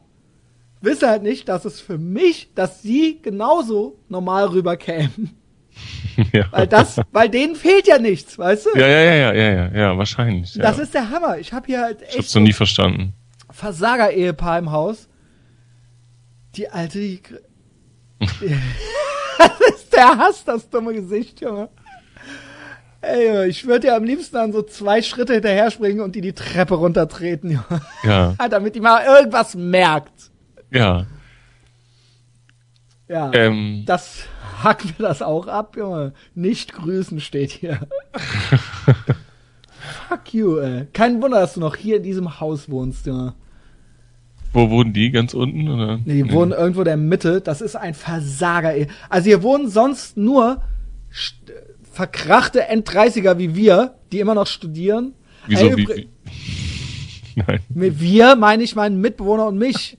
wissen halt nicht, dass es für mich, dass sie genauso normal rüberkämen. *laughs* ja. Weil das, weil denen fehlt ja nichts, weißt du? Ja, ja, ja, ja, ja, ja, ja wahrscheinlich. Das ja. ist der Hammer. Ich habe hier halt echt. Ich hab's noch nie verstanden. Versager-Ehepaar im Haus. Die alte, die. *laughs* *laughs* das ist der Hass, das dumme Gesicht, Junge. Ey, ich würde ja am liebsten dann so zwei Schritte hinterher springen und die die Treppe runtertreten, Junge. Ja. Damit die mal irgendwas merkt. Ja. Ja. Ähm, das hacken wir das auch ab, Junge. Nicht grüßen steht hier. *laughs* Fuck you, ey. Kein Wunder, dass du noch hier in diesem Haus wohnst, Junge. wo wohnen die? Ganz unten? Oder? Nee, die wohnen irgendwo in der Mitte. Das ist ein Versager, ey. Also hier wohnen sonst nur verkrachte End-30er wie wir, die immer noch studieren. Wieso? Ey, wie, wie? *laughs* Nein. Mit wir meine ich meinen Mitbewohner und mich.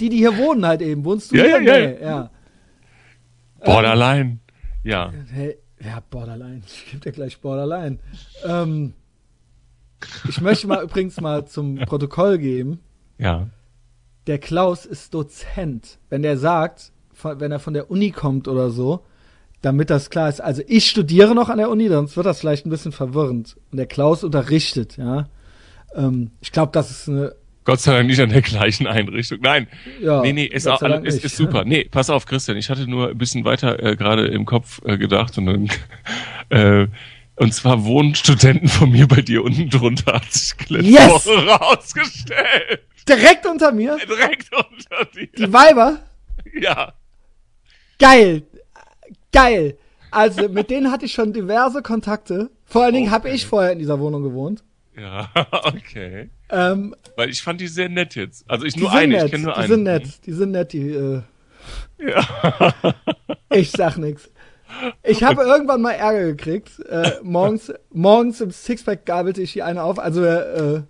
Die, die hier wohnen halt eben. Wohnst du Ja, hier? ja, ja. Ja. Borderline. Ja. Hey, ja, Borderline. Ich gebe dir gleich Borderline. Ähm, ich möchte mal übrigens mal zum Protokoll geben. Ja. Der Klaus ist Dozent. Wenn der sagt, von- wenn er von der Uni kommt oder so, damit das klar ist. Also ich studiere noch an der Uni, sonst wird das vielleicht ein bisschen verwirrend. Und der Klaus unterrichtet, ja. Ähm, ich glaube, das ist eine. Gott sei Dank nicht an der gleichen Einrichtung. Nein. Ja, nee, nee, ist, auch, ist, ist super. Nee, pass auf, Christian. Ich hatte nur ein bisschen weiter äh, gerade im Kopf äh, gedacht und dann, *laughs* äh, und zwar wohnen Studenten von mir bei dir unten drunter, hat sich letzte Yes! Woche rausgestellt. Direkt unter mir. Direkt unter dir. Die Weiber. Ja. Geil. Geil. Also mit denen hatte ich schon diverse Kontakte. Vor allen Dingen habe ich vorher in dieser Wohnung gewohnt. Ja, *laughs* okay. Ähm, Weil ich fand die sehr nett jetzt. Also ich die nur eine, nett. ich kenne nur die eine. sind nett. Die sind nett. Die. Äh, Ja. *laughs* Ich sag nix. Ich habe irgendwann mal Ärger gekriegt. Äh, morgens, morgens im Sixpack gabelte ich die eine auf. Also, äh,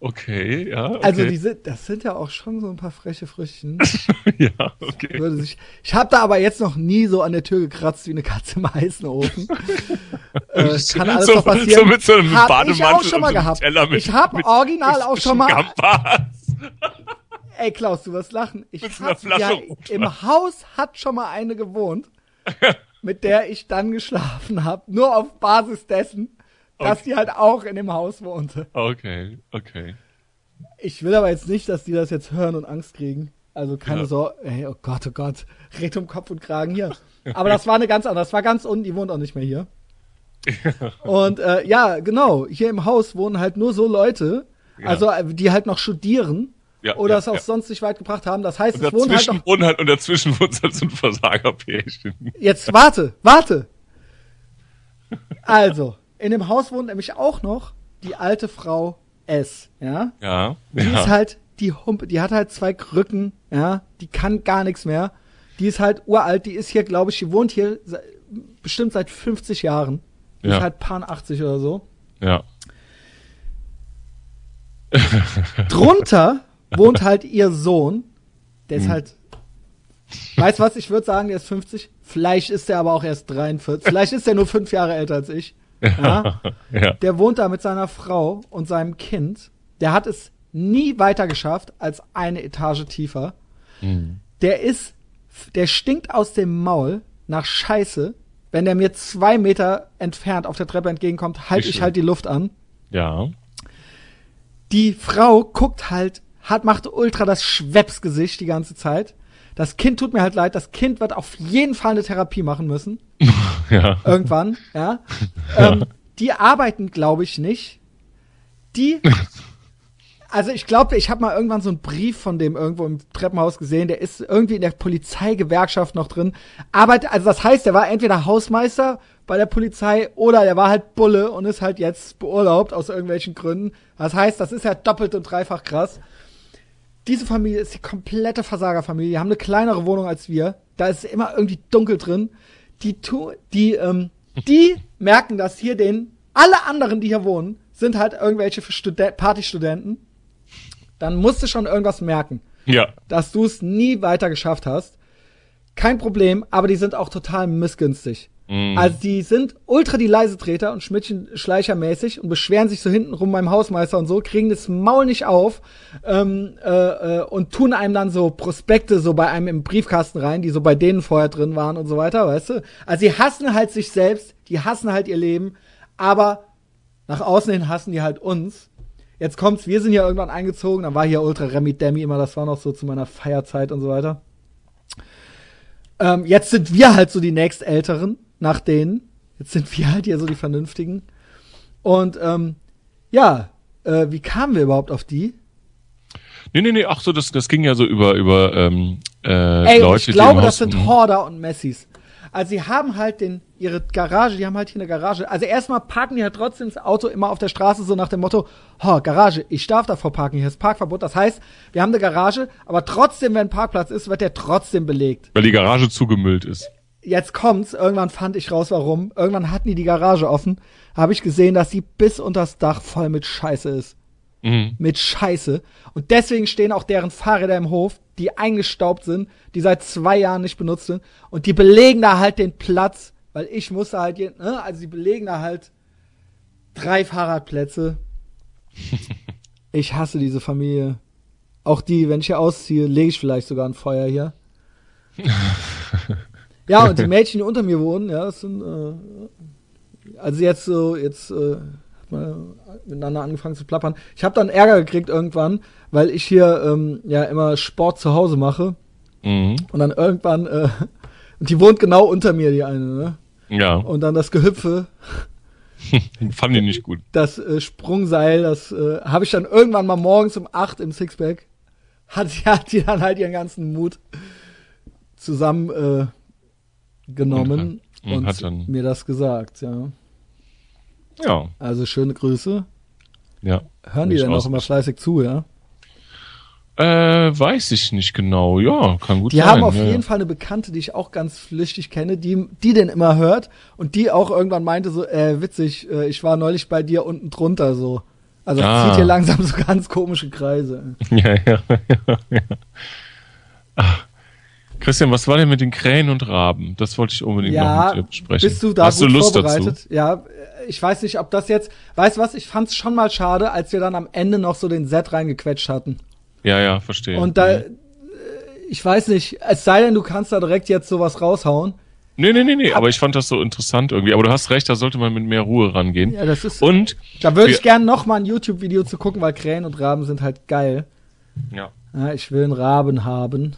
Okay, ja. Okay. also die sind, das sind ja auch schon so ein paar freche Früchtchen. *laughs* ja, okay. Würde sich, ich habe da aber jetzt noch nie so an der Tür gekratzt wie eine Katze im heißen Ofen. *laughs* äh, kann alles so, noch passieren. So mit so einem hab Bademantel ich auch schon mal so gehabt. Mit, ich habe original auch schon mal. *laughs* Ey Klaus, du wirst lachen. Ich Mit hab, ja. Im Haus hat schon mal eine gewohnt, mit der ich dann geschlafen habe. Nur auf Basis dessen, dass die halt auch in dem Haus wohnte. Okay, okay. Ich will aber jetzt nicht, dass die das jetzt hören und Angst kriegen. Also keine Ja. Sorge. Ey, oh Gott, oh Gott. Red um Kopf und Kragen hier. Aber das war eine ganz andere. Das war ganz unten. Die wohnt auch nicht mehr hier. *laughs* Und äh, ja, genau. Hier im Haus wohnen halt nur so Leute, Ja. also äh, die halt noch studieren Ja, oder ja, es auch ja. sonst nicht weit gebracht haben. Das heißt, Und es wohnen halt noch. wohnen halt, und dazwischen wohnt halt so ein Versagerpärchen. Jetzt warte, warte. Also, *laughs* in dem Haus wohnt nämlich auch noch die alte Frau S. Ja, Ja, die ja. ist halt die Humpe, die hat halt zwei Krücken, ja, die kann gar nichts mehr. Die ist halt uralt, die ist hier, glaube ich, die wohnt hier bestimmt seit 50 Jahren. Die Ja. ist halt paar 80 oder so. ja. *laughs* Drunter wohnt halt ihr Sohn, der ist Hm. halt, weißt was, ich würde sagen, der ist 50. Vielleicht ist der aber auch erst 43. Vielleicht ist der nur fünf Jahre älter als ich. Ja. *laughs* ja. Der wohnt da mit seiner Frau und seinem Kind. Der hat es nie weiter geschafft als eine Etage tiefer. Mhm. Der ist, der stinkt aus dem Maul nach Scheiße. Wenn der mir zwei Meter entfernt auf der Treppe entgegenkommt, halte ich halt die Luft an. Ja. Die Frau guckt halt, hat, macht ultra das Schwepsgesicht die ganze Zeit. Das Kind tut mir halt leid. Das Kind wird auf jeden Fall eine Therapie machen müssen. *laughs* Ja. Irgendwann, ja. Ähm, die arbeiten, glaube ich, nicht. Die, *laughs* also ich glaube, ich habe mal irgendwann so einen Brief von dem irgendwo im Treppenhaus gesehen. Der ist irgendwie in der Polizeigewerkschaft noch drin. Arbeitet, also das heißt, der war entweder Hausmeister bei der Polizei oder der war halt Bulle und ist halt jetzt beurlaubt aus irgendwelchen Gründen. Das heißt, das ist ja doppelt und dreifach krass. Diese Familie ist die komplette Versagerfamilie. Die haben eine kleinere Wohnung als wir. Da ist immer irgendwie dunkel drin. Die, tu, die, ähm, die *laughs* merken, dass hier den, alle anderen, die hier wohnen, sind halt irgendwelche Studen Partystudenten. Dann musst du schon irgendwas merken, Ja. dass du es nie weiter geschafft hast. Kein Problem, aber die sind auch total missgünstig. Mm. Also die sind ultra die Leisetreter und Schmidtchen-Schleichermäßig und beschweren sich so hintenrum beim Hausmeister und so, kriegen das Maul nicht auf ähm, äh, äh, und tun einem dann so Prospekte so bei einem im Briefkasten rein, die so bei denen vorher drin waren und so weiter, weißt du? Also die hassen halt sich selbst, die hassen halt ihr Leben, aber nach außen hin hassen die halt uns. Jetzt kommt's, wir sind ja irgendwann eingezogen, dann war hier Ultra Remi Demi immer, das war noch so zu meiner Feierzeit und so weiter. Ähm, jetzt sind wir halt so die nächstälteren nach denen. Jetzt sind wir halt hier so die Vernünftigen. Und ähm, ja, äh, wie kamen wir überhaupt auf die? Nee, nee, nee, ach so, das, das ging ja so über, über ähm, äh, Ey, Leute, ich glaube, das sind Horder und Messis. Also sie haben halt den, ihre Garage, die haben halt hier eine Garage. Also erstmal parken die halt trotzdem das Auto immer auf der Straße so nach dem Motto, oh, Garage, ich darf davor parken, hier ist Parkverbot. Das heißt, wir haben eine Garage, aber trotzdem, wenn Parkplatz ist, wird der trotzdem belegt. Weil die Garage zugemüllt ist jetzt kommt's, irgendwann fand ich raus, warum. Irgendwann hatten die die Garage offen, habe ich gesehen, dass sie bis unters Dach voll mit Scheiße ist. Mhm. Mit Scheiße. Und deswegen stehen auch deren Fahrräder im Hof, die eingestaubt sind, die seit zwei Jahren nicht benutzt sind. Und die belegen da halt den Platz, weil ich musste halt, ne, also die belegen da halt drei Fahrradplätze. *laughs* ich hasse diese Familie. Auch die, wenn ich hier ausziehe, lege ich vielleicht sogar ein Feuer hier. *laughs* Ja, und die Mädchen, die unter mir wohnen, ja, das sind, äh, also jetzt so, jetzt äh, hat man miteinander angefangen zu plappern. Ich habe dann Ärger gekriegt irgendwann, weil ich hier ähm, ja immer Sport zu Hause mache. Mhm. Und dann irgendwann, äh, und die wohnt genau unter mir, die eine, ne? Ja. Und dann das Gehüpfe. *laughs* Fand ich nicht gut. Das äh, Sprungseil, das äh, habe ich dann irgendwann mal morgens um acht im Sixpack. Hat *laughs* hat die dann halt ihren ganzen Mut zusammen äh, genommen und, und, hat dann mir das gesagt, ja. Ja. Also schöne Grüße. Ja. Hören die denn auch immer fleißig zu, ja? Äh, weiß ich nicht genau. Ja, kann gut die sein. Die haben auf ja, jeden Fall eine Bekannte, die ich auch ganz flüchtig kenne, die, die den immer hört und die auch irgendwann meinte so, äh, witzig, äh, ich war neulich bei dir unten drunter so. Also ah. zieht hier langsam so ganz komische Kreise. *laughs* Ja, ja, ja, ja. Ach, Christian, was war denn mit den Krähen und Raben? Das wollte ich unbedingt ja, noch mit dir besprechen. Bist du da Hast gut du Lust vorbereitet? Dazu? Ja, ich weiß nicht, ob das jetzt, weißt du was, ich fand's schon mal schade, als wir dann am Ende noch so den Set reingequetscht hatten. Ja, ja, verstehe. Und da, mhm. ich weiß nicht, es sei denn, du kannst da direkt jetzt sowas raushauen. Nee, nee, nee, nee, aber ich fand das so interessant irgendwie. Aber du hast recht, da sollte man mit mehr Ruhe rangehen. Ja, das ist. Und. Da würde ich gerne noch mal ein YouTube-Video zu gucken, weil Krähen und Raben sind halt geil. Ja. ja ich will einen Raben haben.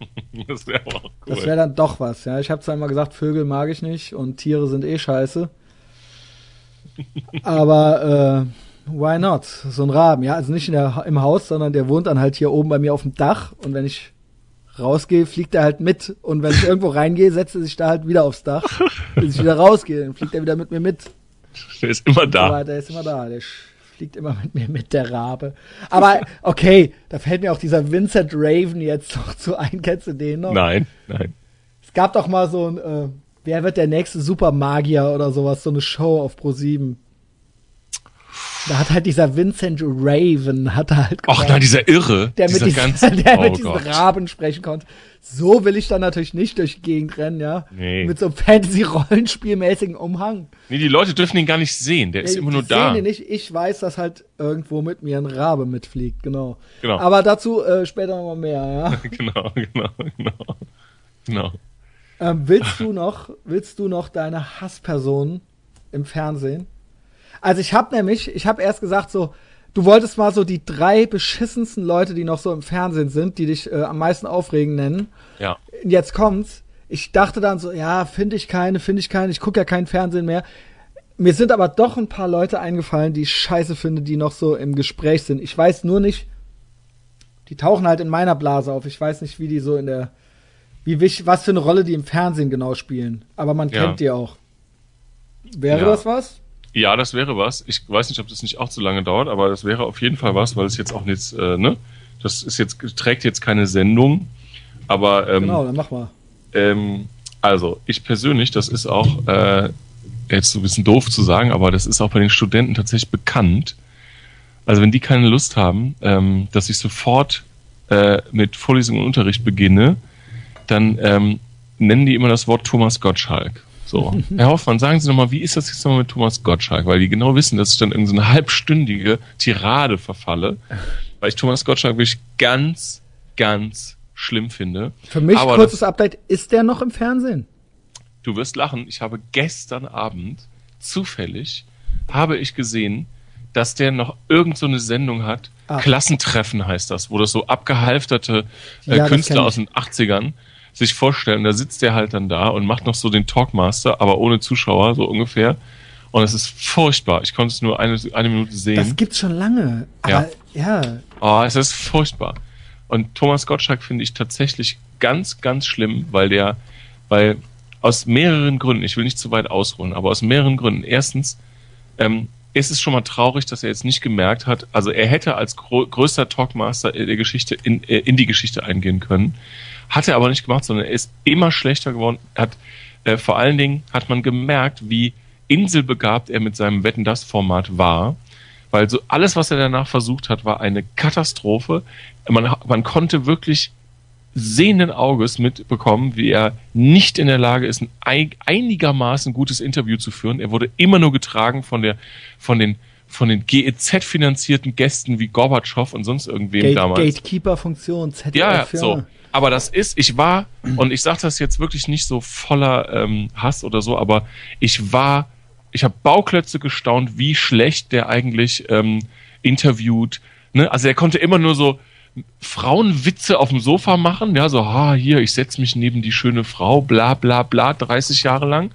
*laughs* das wäre auch cool. Das wäre dann doch was, ja. Ich habe zwar immer gesagt, Vögel mag ich nicht und Tiere sind eh scheiße. *laughs* Aber äh, why not? So ein Raben, ja. Also nicht der, im Haus, sondern der wohnt dann halt hier oben bei mir auf dem Dach und wenn ich rausgehe, fliegt er halt mit. Und wenn ich irgendwo reingehe, setzt er sich da halt wieder aufs Dach. Bis ich wieder rausgehe, dann fliegt er wieder mit mir mit. Der ist immer da. Aber der ist immer da. Der fliegt immer mit mir mit der Rabe. Aber *laughs* okay, da fällt mir auch dieser Vincent Raven jetzt noch zu ein. Kennst du den noch? Nein, nein. Es gab doch mal so ein, äh, wer wird der nächste Supermagier oder sowas, so eine Show auf Pro 7. Da hat halt dieser Vincent Raven, hat halt Ach nein, dieser Irre. Der mit, dieser, ganzen, *laughs* der oh mit diesen Raben sprechen konnte. So will ich dann natürlich nicht durch die Gegend rennen, ja. Nee. Mit so einem Fantasy-Rollenspielmäßigen Umhang. Nee, die Leute dürfen ihn gar nicht sehen. Der ist immer nur da. Sehen ihn nicht. Ich weiß, dass halt irgendwo mit mir ein Rabe mitfliegt, genau. genau. Aber dazu äh, später nochmal mehr, ja. *laughs* genau, genau, genau. Genau. Ähm, willst du noch, willst du noch deine Hassperson im Fernsehen? Also ich habe nämlich, ich habe erst gesagt so, du wolltest mal so die drei beschissensten Leute, die noch so im Fernsehen sind, die dich äh, am meisten aufregen nennen. Ja. Jetzt kommt's. Ich dachte dann so, ja, finde ich keine, finde ich keine, ich gucke ja kein Fernsehen mehr. Mir sind aber doch ein paar Leute eingefallen, die ich scheiße finde, die noch so im Gespräch sind. Ich weiß nur nicht, die tauchen halt in meiner Blase auf. Ich weiß nicht, wie die so in der, wie was für eine Rolle die im Fernsehen genau spielen. Aber man kennt ja. die auch. Wäre ja. das was? Ja, das wäre was. Ich weiß nicht, ob das nicht auch zu lange dauert, aber das wäre auf jeden Fall was, weil es jetzt auch nichts, äh, ne? Das ist jetzt, trägt jetzt keine Sendung, aber ähm, Genau, dann mach mal. Ähm, also, ich persönlich, das ist auch äh, jetzt so ein bisschen doof zu sagen, aber das ist auch bei den Studenten tatsächlich bekannt. Also wenn die keine Lust haben, ähm, dass ich sofort äh, mit Vorlesung und Unterricht beginne, dann ähm, nennen die immer das Wort Thomas Gottschalk. So, Herr Hoffmann, sagen Sie nochmal, wie ist das jetzt nochmal mit Thomas Gottschalk? Weil die genau wissen, dass ich dann irgendeine so halbstündige Tirade verfalle, weil ich Thomas Gottschalk wirklich ganz, ganz schlimm finde. Für mich, Aber kurzes das, Update, ist der noch im Fernsehen? Du wirst lachen, ich habe gestern Abend zufällig, habe ich gesehen, dass der noch irgend so eine Sendung hat, ah. Klassentreffen heißt das, wo das so abgehalfterte äh, ja, Künstler aus den 80ern sich vorstellen, da sitzt der halt dann da und macht noch so den Talkmaster, aber ohne Zuschauer, so ungefähr. Und es ist furchtbar. Ich konnte es nur eine, eine Minute sehen. Das gibt's schon lange. Aber ja. ja. Oh, es ist furchtbar. Und Thomas Gottschalk finde ich tatsächlich ganz, ganz schlimm, weil der, weil aus mehreren Gründen, ich will nicht zu weit ausholen, aber aus mehreren Gründen. Erstens, ähm, ist es schon mal traurig, dass er jetzt nicht gemerkt hat, also er hätte als größter Talkmaster der Geschichte in, äh, in die Geschichte eingehen können. Hat er aber nicht gemacht, sondern er ist immer schlechter geworden. Hat, äh, vor allen Dingen hat man gemerkt, wie inselbegabt er mit seinem Wetten das Format war. Weil so alles, was er danach versucht hat, war eine Katastrophe. Man, man konnte wirklich sehenden Auges mitbekommen, wie er nicht in der Lage ist, ein einigermaßen gutes Interview zu führen. Er wurde immer nur getragen von der, von den, von den GEZ-finanzierten Gästen wie Gorbatschow und sonst irgendwem Gate, damals. Gatekeeper-Funktion, ZDF, ja, ja, so. Aber das ist, ich war, und ich sage das jetzt wirklich nicht so voller ähm, Hass oder so, aber ich war, ich habe Bauklötze gestaunt, wie schlecht der eigentlich ähm, interviewt. Ne? Also er konnte immer nur so Frauenwitze auf dem Sofa machen, ja, so, ha, hier, ich setze mich neben die schöne Frau, bla bla bla, 30 Jahre lang.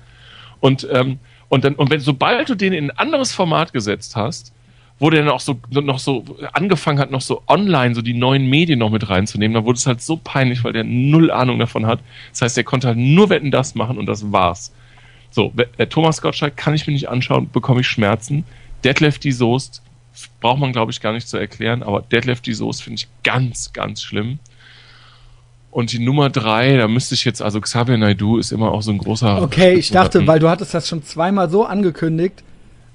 Und, ähm, und dann, und wenn, sobald du den in ein anderes Format gesetzt hast, wo der dann auch so noch so angefangen hat, noch so online so die neuen Medien noch mit reinzunehmen, dann wurde es halt so peinlich, weil der null Ahnung davon hat. Das heißt, er konnte halt nur Wetten das machen und das war's. So, äh, Thomas Gottschalk kann ich mir nicht anschauen, bekomme ich Schmerzen. Detlef die Soest braucht man, glaube ich, gar nicht zu erklären, aber Detlef die Soest finde ich ganz, ganz schlimm. Und die Nummer drei, da müsste ich jetzt, also Xavier Naidu ist immer auch so ein großer. Okay, ich dachte, weil du hattest das schon zweimal so angekündigt,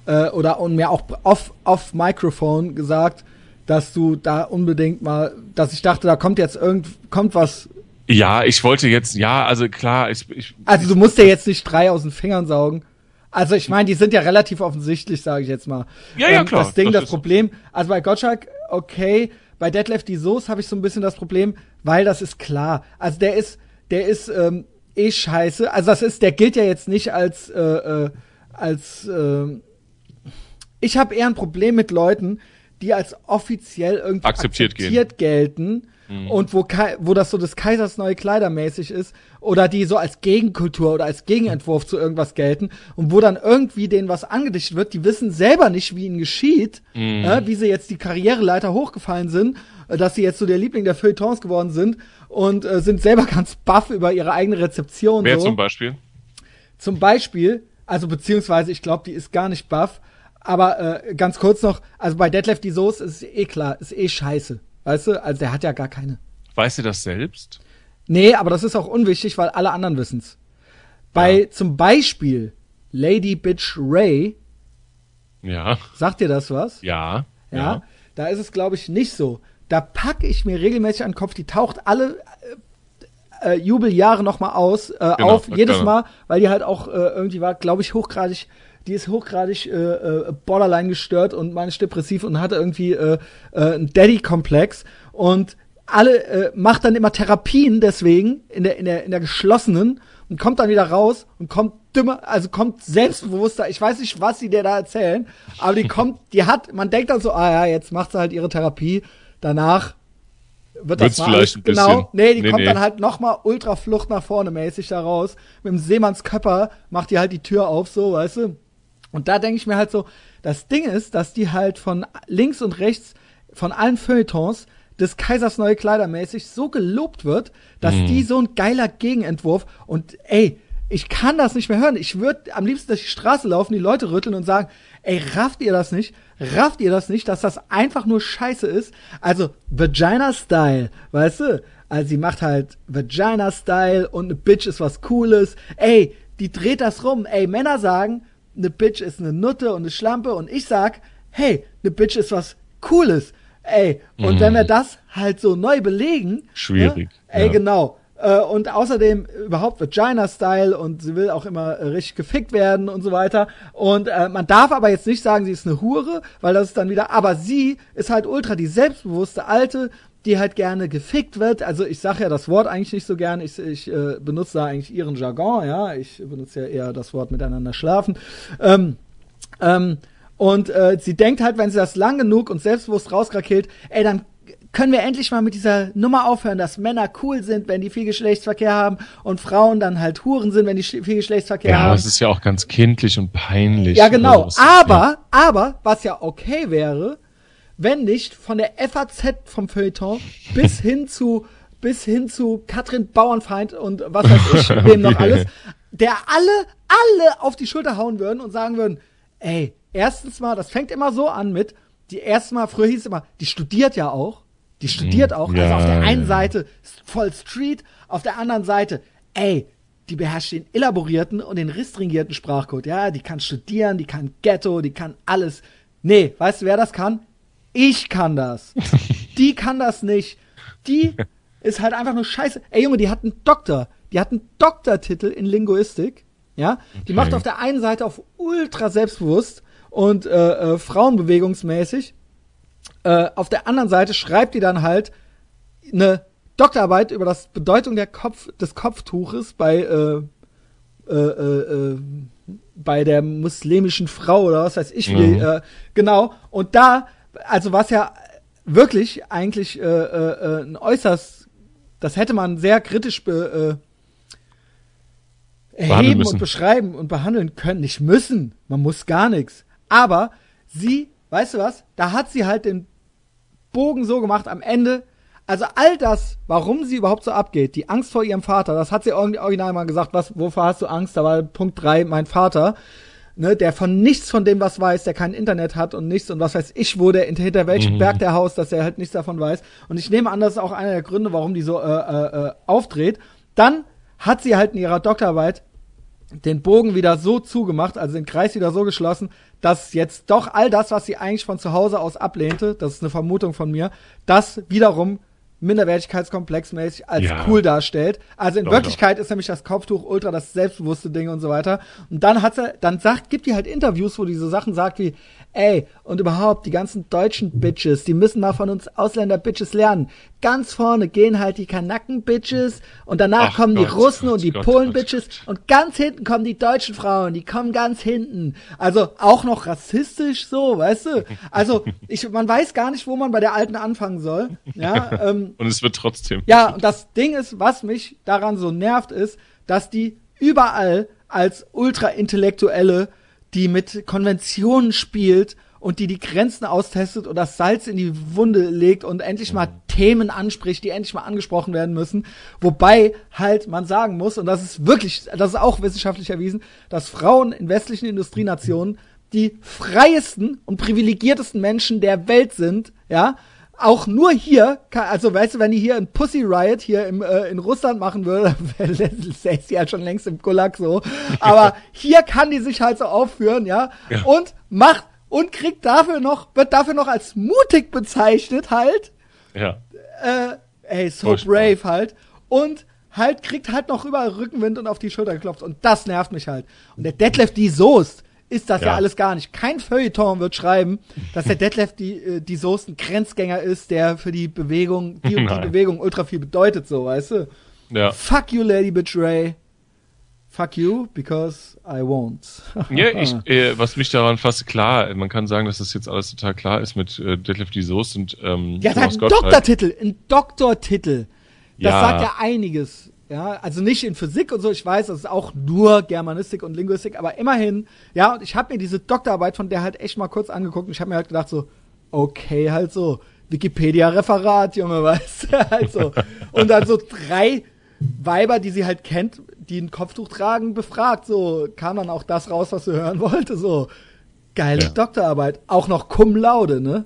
äh, oder und mir auch off, off Microphone gesagt, dass du da unbedingt mal, dass ich dachte, da kommt jetzt irgend, kommt was. Ja, ich wollte jetzt, ja, also klar, ich, ich Also du musst ja jetzt nicht drei aus den Fingern saugen. Also ich meine, die sind ja relativ offensichtlich, sage ich jetzt mal. Ja, ja, ähm, klar. Das Ding, das, das Problem, also bei Gottschalk, okay, bei Detlef die Soße habe ich so ein bisschen das Problem, weil das ist klar. Also der ist, der ist ähm, eh scheiße. Also das ist, der gilt ja jetzt nicht als, äh, äh, als äh, ich habe eher ein Problem mit Leuten, die als offiziell irgendwie akzeptiert, akzeptiert gelten mhm. und wo, wo das so des Kaisers neue Kleider mäßig ist oder die so als Gegenkultur oder als Gegenentwurf zu irgendwas gelten und wo dann irgendwie denen was angedichtet wird, die wissen selber nicht, wie ihnen geschieht, mhm. äh, wie sie jetzt die Karriereleiter hochgefallen sind, äh, dass sie jetzt so der Liebling der Feuilletons geworden sind und äh, sind selber *laughs* ganz baff über ihre eigene Rezeption. Wer so. zum Beispiel? Zum Beispiel, also beziehungsweise ich glaube, die ist gar nicht baff, aber äh, ganz kurz noch, also bei Deadlift die Soße ist eh klar, ist eh scheiße. Weißt du? Also der hat ja gar keine. Weißt du das selbst? Nee, aber das ist auch unwichtig, weil alle anderen wissen's. Bei ja. zum Beispiel Lady Bitch Ray. Ja. Sagt dir das was? Ja. Ja. ja. Da ist es, glaube ich, nicht so. Da packe ich mir regelmäßig an den Kopf, die taucht alle äh, äh Jubeljahre nochmal aus, äh, genau, auf, jedes Mal, weil die halt auch äh, irgendwie war, glaube ich, hochgradig die ist hochgradig äh, äh, borderline gestört und manisch depressiv und hatte irgendwie äh, äh, einen Daddy-Komplex und alle äh, macht dann immer Therapien deswegen in der in der in der geschlossenen und kommt dann wieder raus und kommt dümmer, also kommt selbstbewusster. Ich weiß nicht, was sie dir da erzählen, aber die kommt, die hat, man denkt dann so, ah ja, jetzt macht sie halt ihre Therapie. Danach wird das mal vielleicht ein genau. bisschen. Nee, die nee, kommt nee. dann halt noch mal ultra Flucht nach vorne mäßig da raus. Mit dem Seemannskörper macht die halt die Tür auf, so, weißt du? Und da denke ich mir halt so, das Ding ist, dass die halt von links und rechts von allen Feuilletons des Kaisers neue Kleider mäßig so gelobt wird, dass mhm. die so ein geiler Gegenentwurf und ey, ich kann das nicht mehr hören. Ich würde am liebsten durch die Straße laufen, die Leute rütteln und sagen, ey, rafft ihr das nicht? Rafft ihr das nicht, dass das einfach nur scheiße ist? Also, Vagina-Style, weißt du? Also, sie macht halt Vagina-Style und eine Bitch ist was Cooles. Ey, die dreht das rum. Ey, Männer sagen, eine Bitch ist eine Nutte und eine Schlampe und ich sag, hey, eine Bitch ist was Cooles. Ey, und mhm. wenn wir das halt so neu belegen. Schwierig. Ne? Ey, ja. genau. Äh, und außerdem überhaupt Vagina-Style und sie will auch immer äh, richtig gefickt werden und so weiter. Und äh, man darf aber jetzt nicht sagen, sie ist eine Hure, weil das ist dann wieder, aber sie ist halt ultra die selbstbewusste Alte, die halt gerne gefickt wird. Also ich sage ja das Wort eigentlich nicht so gern. Ich, ich äh, benutze da eigentlich ihren Jargon, ja. Ich benutze ja eher das Wort miteinander schlafen. Ähm, ähm, und äh, sie denkt halt, wenn sie das lang genug und selbstbewusst rauskrakelt, ey, dann können wir endlich mal mit dieser Nummer aufhören, dass Männer cool sind, wenn die viel Geschlechtsverkehr haben und Frauen dann halt Huren sind, wenn die viel Geschlechtsverkehr ja, haben. Ja, das ist ja auch ganz kindlich und peinlich. Ja, genau. Aber, aber, was ja okay wäre, wenn nicht von der FAZ vom Feuilleton bis *laughs* hin zu bis hin zu Katrin Bauernfeind und was weiß ich, *laughs* wem noch alles, der alle, alle auf die Schulter hauen würden und sagen würden, ey, erstens mal, das fängt immer so an mit, die erste Mal, früher hieß es immer, die studiert ja auch, die studiert auch, Ja, also auf der einen ja. Seite voll Street, auf der anderen Seite, ey, die beherrscht den elaborierten und den restringierten Sprachcode, ja, die kann studieren, die kann Ghetto, die kann alles. Nee, weißt du, wer das kann? Ich kann das. die kann das nicht. Die ist halt einfach nur scheiße. Ey Junge, die hat einen Doktor. Die hat einen Doktortitel in Linguistik. Ja, die Okay. macht auf der einen Seite auf ultra selbstbewusst und äh, äh, frauenbewegungsmäßig. Äh, auf der anderen Seite schreibt die dann halt eine Doktorarbeit über das Bedeutung der Kopf, des Kopftuches bei äh, äh, äh, äh, bei der muslimischen Frau oder was weiß ich wie, Mhm. äh, genau. Und da, also was ja wirklich eigentlich äh, äh, äh, ein äußerst, das hätte man sehr kritisch be, äh, erheben und beschreiben und behandeln können. Nicht müssen, man muss gar nichts. Aber sie, weißt du was, da hat sie halt den Bogen so gemacht am Ende. Also all das, warum sie überhaupt so abgeht, die Angst vor ihrem Vater, das hat sie orgi- original mal gesagt, was, wovor hast du Angst? Da war Punkt drei, mein Vater, ne, der von nichts von dem was weiß, der kein Internet hat und nichts und was weiß ich wo, der hinter welchem Mhm. Berg der Haus, dass er halt nichts davon weiß. Und ich nehme an, das ist auch einer der Gründe, warum die so äh, äh, äh, aufdreht. Dann hat sie halt in ihrer Doktorarbeit den Bogen wieder so zugemacht, also den Kreis wieder so geschlossen, dass jetzt doch all das, was sie eigentlich von zu Hause aus ablehnte, das ist eine Vermutung von mir, das wiederum minderwertigkeitskomplexmäßig als Ja. cool darstellt. Also in Doch, Wirklichkeit ist nämlich das Kopftuch ultra das selbstbewusste Ding und so weiter. Und dann hat sie, dann sagt, gibt die halt Interviews, wo die so Sachen sagt wie, ey, und überhaupt die ganzen deutschen Bitches, die müssen mal von uns Ausländer-Bitches lernen. Ganz vorne gehen halt die Kanaken-Bitches und danach Ach kommen die Gott, Russen Gott, und die Polen-Bitches und ganz hinten kommen die deutschen Frauen, die kommen ganz hinten. Also auch noch rassistisch so, weißt du? Also ich, man weiß gar nicht, wo man bei der Alten anfangen soll. Ja, *laughs* ähm, Und es wird trotzdem. ja, und das Ding ist, was mich daran so nervt, ist, dass die überall als Ultra-Intellektuelle, die mit Konventionen spielt und die die Grenzen austestet und das Salz in die Wunde legt und endlich mal Themen anspricht, die endlich mal angesprochen werden müssen. Wobei halt man sagen muss, und das ist wirklich, das ist auch wissenschaftlich erwiesen, dass Frauen in westlichen Industrienationen die freiesten und privilegiertesten Menschen der Welt sind, ja, auch nur hier, kann, also weißt du, wenn die hier ein Pussy Riot hier im, äh, in Russland machen würde, *laughs* säße sie halt schon längst im Gulag so. Aber hier kann die sich halt so aufführen, ja, Ja. und macht und kriegt dafür noch, wird dafür noch als mutig bezeichnet halt, Ja. äh, ey, so Furchtbar. brave halt. Und halt kriegt halt noch überall Rückenwind und auf die Schulter geklopft. Und das nervt mich halt. Und der Detlef die Soest ist das ja. Ja. alles gar nicht. Kein Feuilleton wird schreiben, dass der Detlef die, äh, die Soest ein Grenzgänger ist, der für die Bewegung, die die. Bewegung ultra viel bedeutet, so, weißt du? Ja. Fuck you, Lady Bitch Ray. Fuck you, because I won't. *laughs* Ja, ich, äh, was mich daran fast klar, man kann sagen, dass das jetzt alles total klar ist mit äh, Detlef die Soest und ähm, Ja, der hat einen. Doktortitel, einen Doktortitel. Das Ja. sagt ja einiges. Ja, also nicht in Physik und so, ich weiß, das ist auch nur Germanistik und Linguistik, aber immerhin, ja, und ich habe mir diese Doktorarbeit von der halt echt mal kurz angeguckt und ich habe mir halt gedacht so, okay, halt so, Wikipedia-Referat, Junge, *laughs* weißt du, halt so. Und dann so drei Weiber, die sie halt kennt, die ein Kopftuch tragen, befragt, so, kam dann auch das raus, was sie hören *laughs* wollte, so. Geile Ja. Doktorarbeit, auch noch cum laude, ne?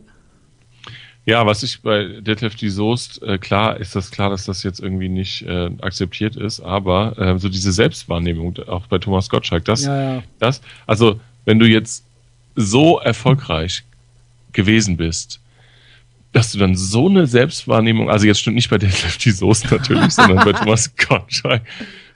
Ja, was ich bei Detlef die Soest, äh, klar ist das klar, dass das jetzt irgendwie nicht äh, akzeptiert ist, aber äh, so diese Selbstwahrnehmung, auch bei Thomas Gottschalk, das, Ja, ja. das, also wenn du jetzt so erfolgreich gewesen bist, dass du dann so eine Selbstwahrnehmung, also jetzt stimmt nicht bei Deadlift die Soße natürlich, sondern bei *laughs* Thomas Gottschalk,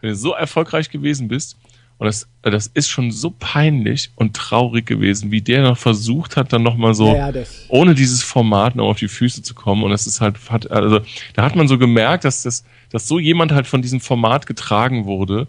wenn du so erfolgreich gewesen bist, und das, das ist schon so peinlich und traurig gewesen, wie der noch versucht hat, dann nochmal so, Ja, ja, ohne dieses Format noch auf die Füße zu kommen. Und das ist halt, hat, also, da hat man so gemerkt, dass das, dass so jemand halt von diesem Format getragen wurde.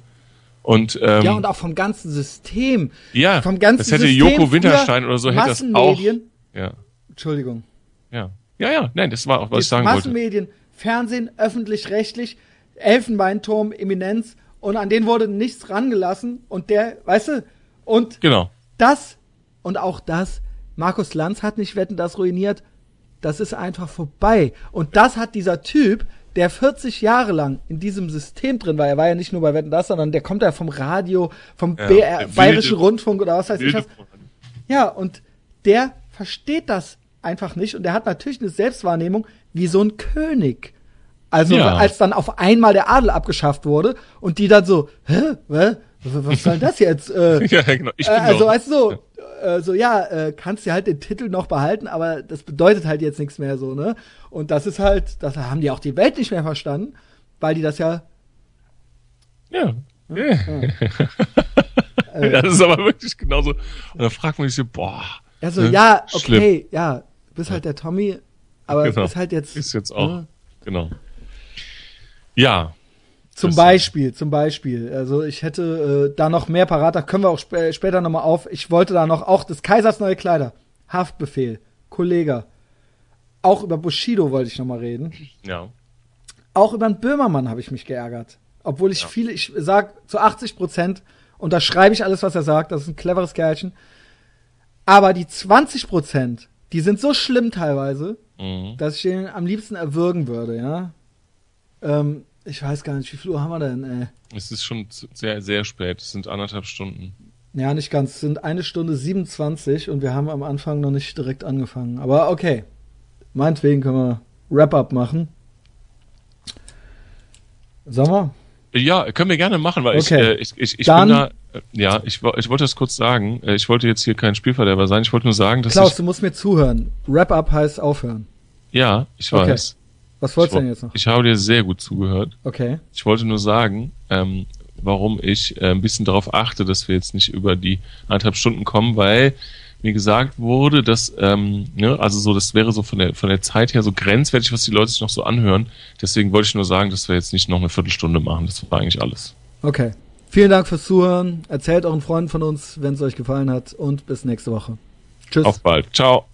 Und, ähm, Ja, und auch vom ganzen System. ja, vom ganzen das hätte System Joko Winterstein oder so hätte das auch. Massenmedien. Ja, Entschuldigung. ja. Ja, ja, nein, das war auch, was ich Jetzt sagen wollte. Massenmedien, Fernsehen, öffentlich-rechtlich, Elfenbeinturm, Eminenz und an den wurde nichts rangelassen und der, weißt du, und Genau. das und auch das, Markus Lanz hat nicht Wetten, das ruiniert, das ist einfach vorbei. Und das hat dieser Typ, der 40 Jahre lang in diesem System drin war, er war ja nicht nur bei Wetten, das, sondern der kommt ja vom Radio, vom Ja, BR, Bayerischen Rundfunk oder was weiß ich was. Ja, und der versteht das einfach nicht und der hat natürlich eine Selbstwahrnehmung wie so ein König. Also Ja. als dann auf einmal der Adel abgeschafft wurde und die dann so, hä, Hä? was soll das jetzt? Äh, *laughs* Ja, genau. Ich äh, bin also doch- weißt du so, äh, so ja, äh, kannst dir halt den Titel noch behalten, aber das bedeutet halt jetzt nichts mehr so, ne? Und das ist halt, das haben die auch die Welt nicht mehr verstanden, weil die das ja Ja. ja. *laughs* das ist aber wirklich genauso. Und dann fragt man sich so, boah. Also ne? ja, Schlimm. okay, ja, du bist halt der Tommy, aber Genau. ist halt jetzt Ist jetzt auch, ne? genau. Ja, Zum Beispiel, zum Beispiel. Also ich hätte äh, da noch mehr parat, da können wir auch sp später nochmal auf. Ich wollte da noch auch des Kaisers neue Kleider, Haftbefehl, Kollege. Auch über Bushido wollte ich nochmal reden. ja. Auch über den Böhmermann habe ich mich geärgert. Obwohl ich viele, ich sag zu 80 Prozent unterschreibe ich alles, was er sagt. Das ist ein cleveres Kerlchen. Aber die 20 Prozent, die sind so schlimm teilweise, Mhm. dass ich den am liebsten erwürgen würde, ja. Ähm, ich weiß gar nicht, wie viel Uhr haben wir denn, ey? Es ist schon sehr, sehr spät. Es sind anderthalb Stunden. Ja, nicht ganz. Es sind eine Stunde 27 und wir haben am Anfang noch nicht direkt angefangen. Aber okay. Meinetwegen können wir Wrap-up machen. Sollen wir? Ja, können wir gerne machen, weil Okay. ich, äh, ich, ich, ich Dann- bin da, äh, ja, ich, ich wollte das kurz sagen. Äh, Ich wollte jetzt hier kein Spielverderber sein. Ich wollte nur sagen, dass Klaus, ich, du musst mir zuhören. Wrap-up heißt aufhören. ja, ich weiß. Was wolltest du denn jetzt noch? ich habe dir sehr gut zugehört. Okay. Ich wollte nur sagen, ähm, warum ich äh, ein bisschen darauf achte, dass wir jetzt nicht über die anderthalb Stunden kommen, weil mir gesagt wurde, dass, ähm, ne, also so, das wäre so von der, von der Zeit her so grenzwertig, was die Leute sich noch so anhören. Deswegen wollte ich nur sagen, dass wir jetzt nicht noch eine Viertelstunde machen. Das war eigentlich alles. Okay. Vielen Dank fürs Zuhören. Erzählt euren Freunden von uns, wenn es euch gefallen hat. Und bis nächste Woche. Tschüss. Auf bald. Ciao.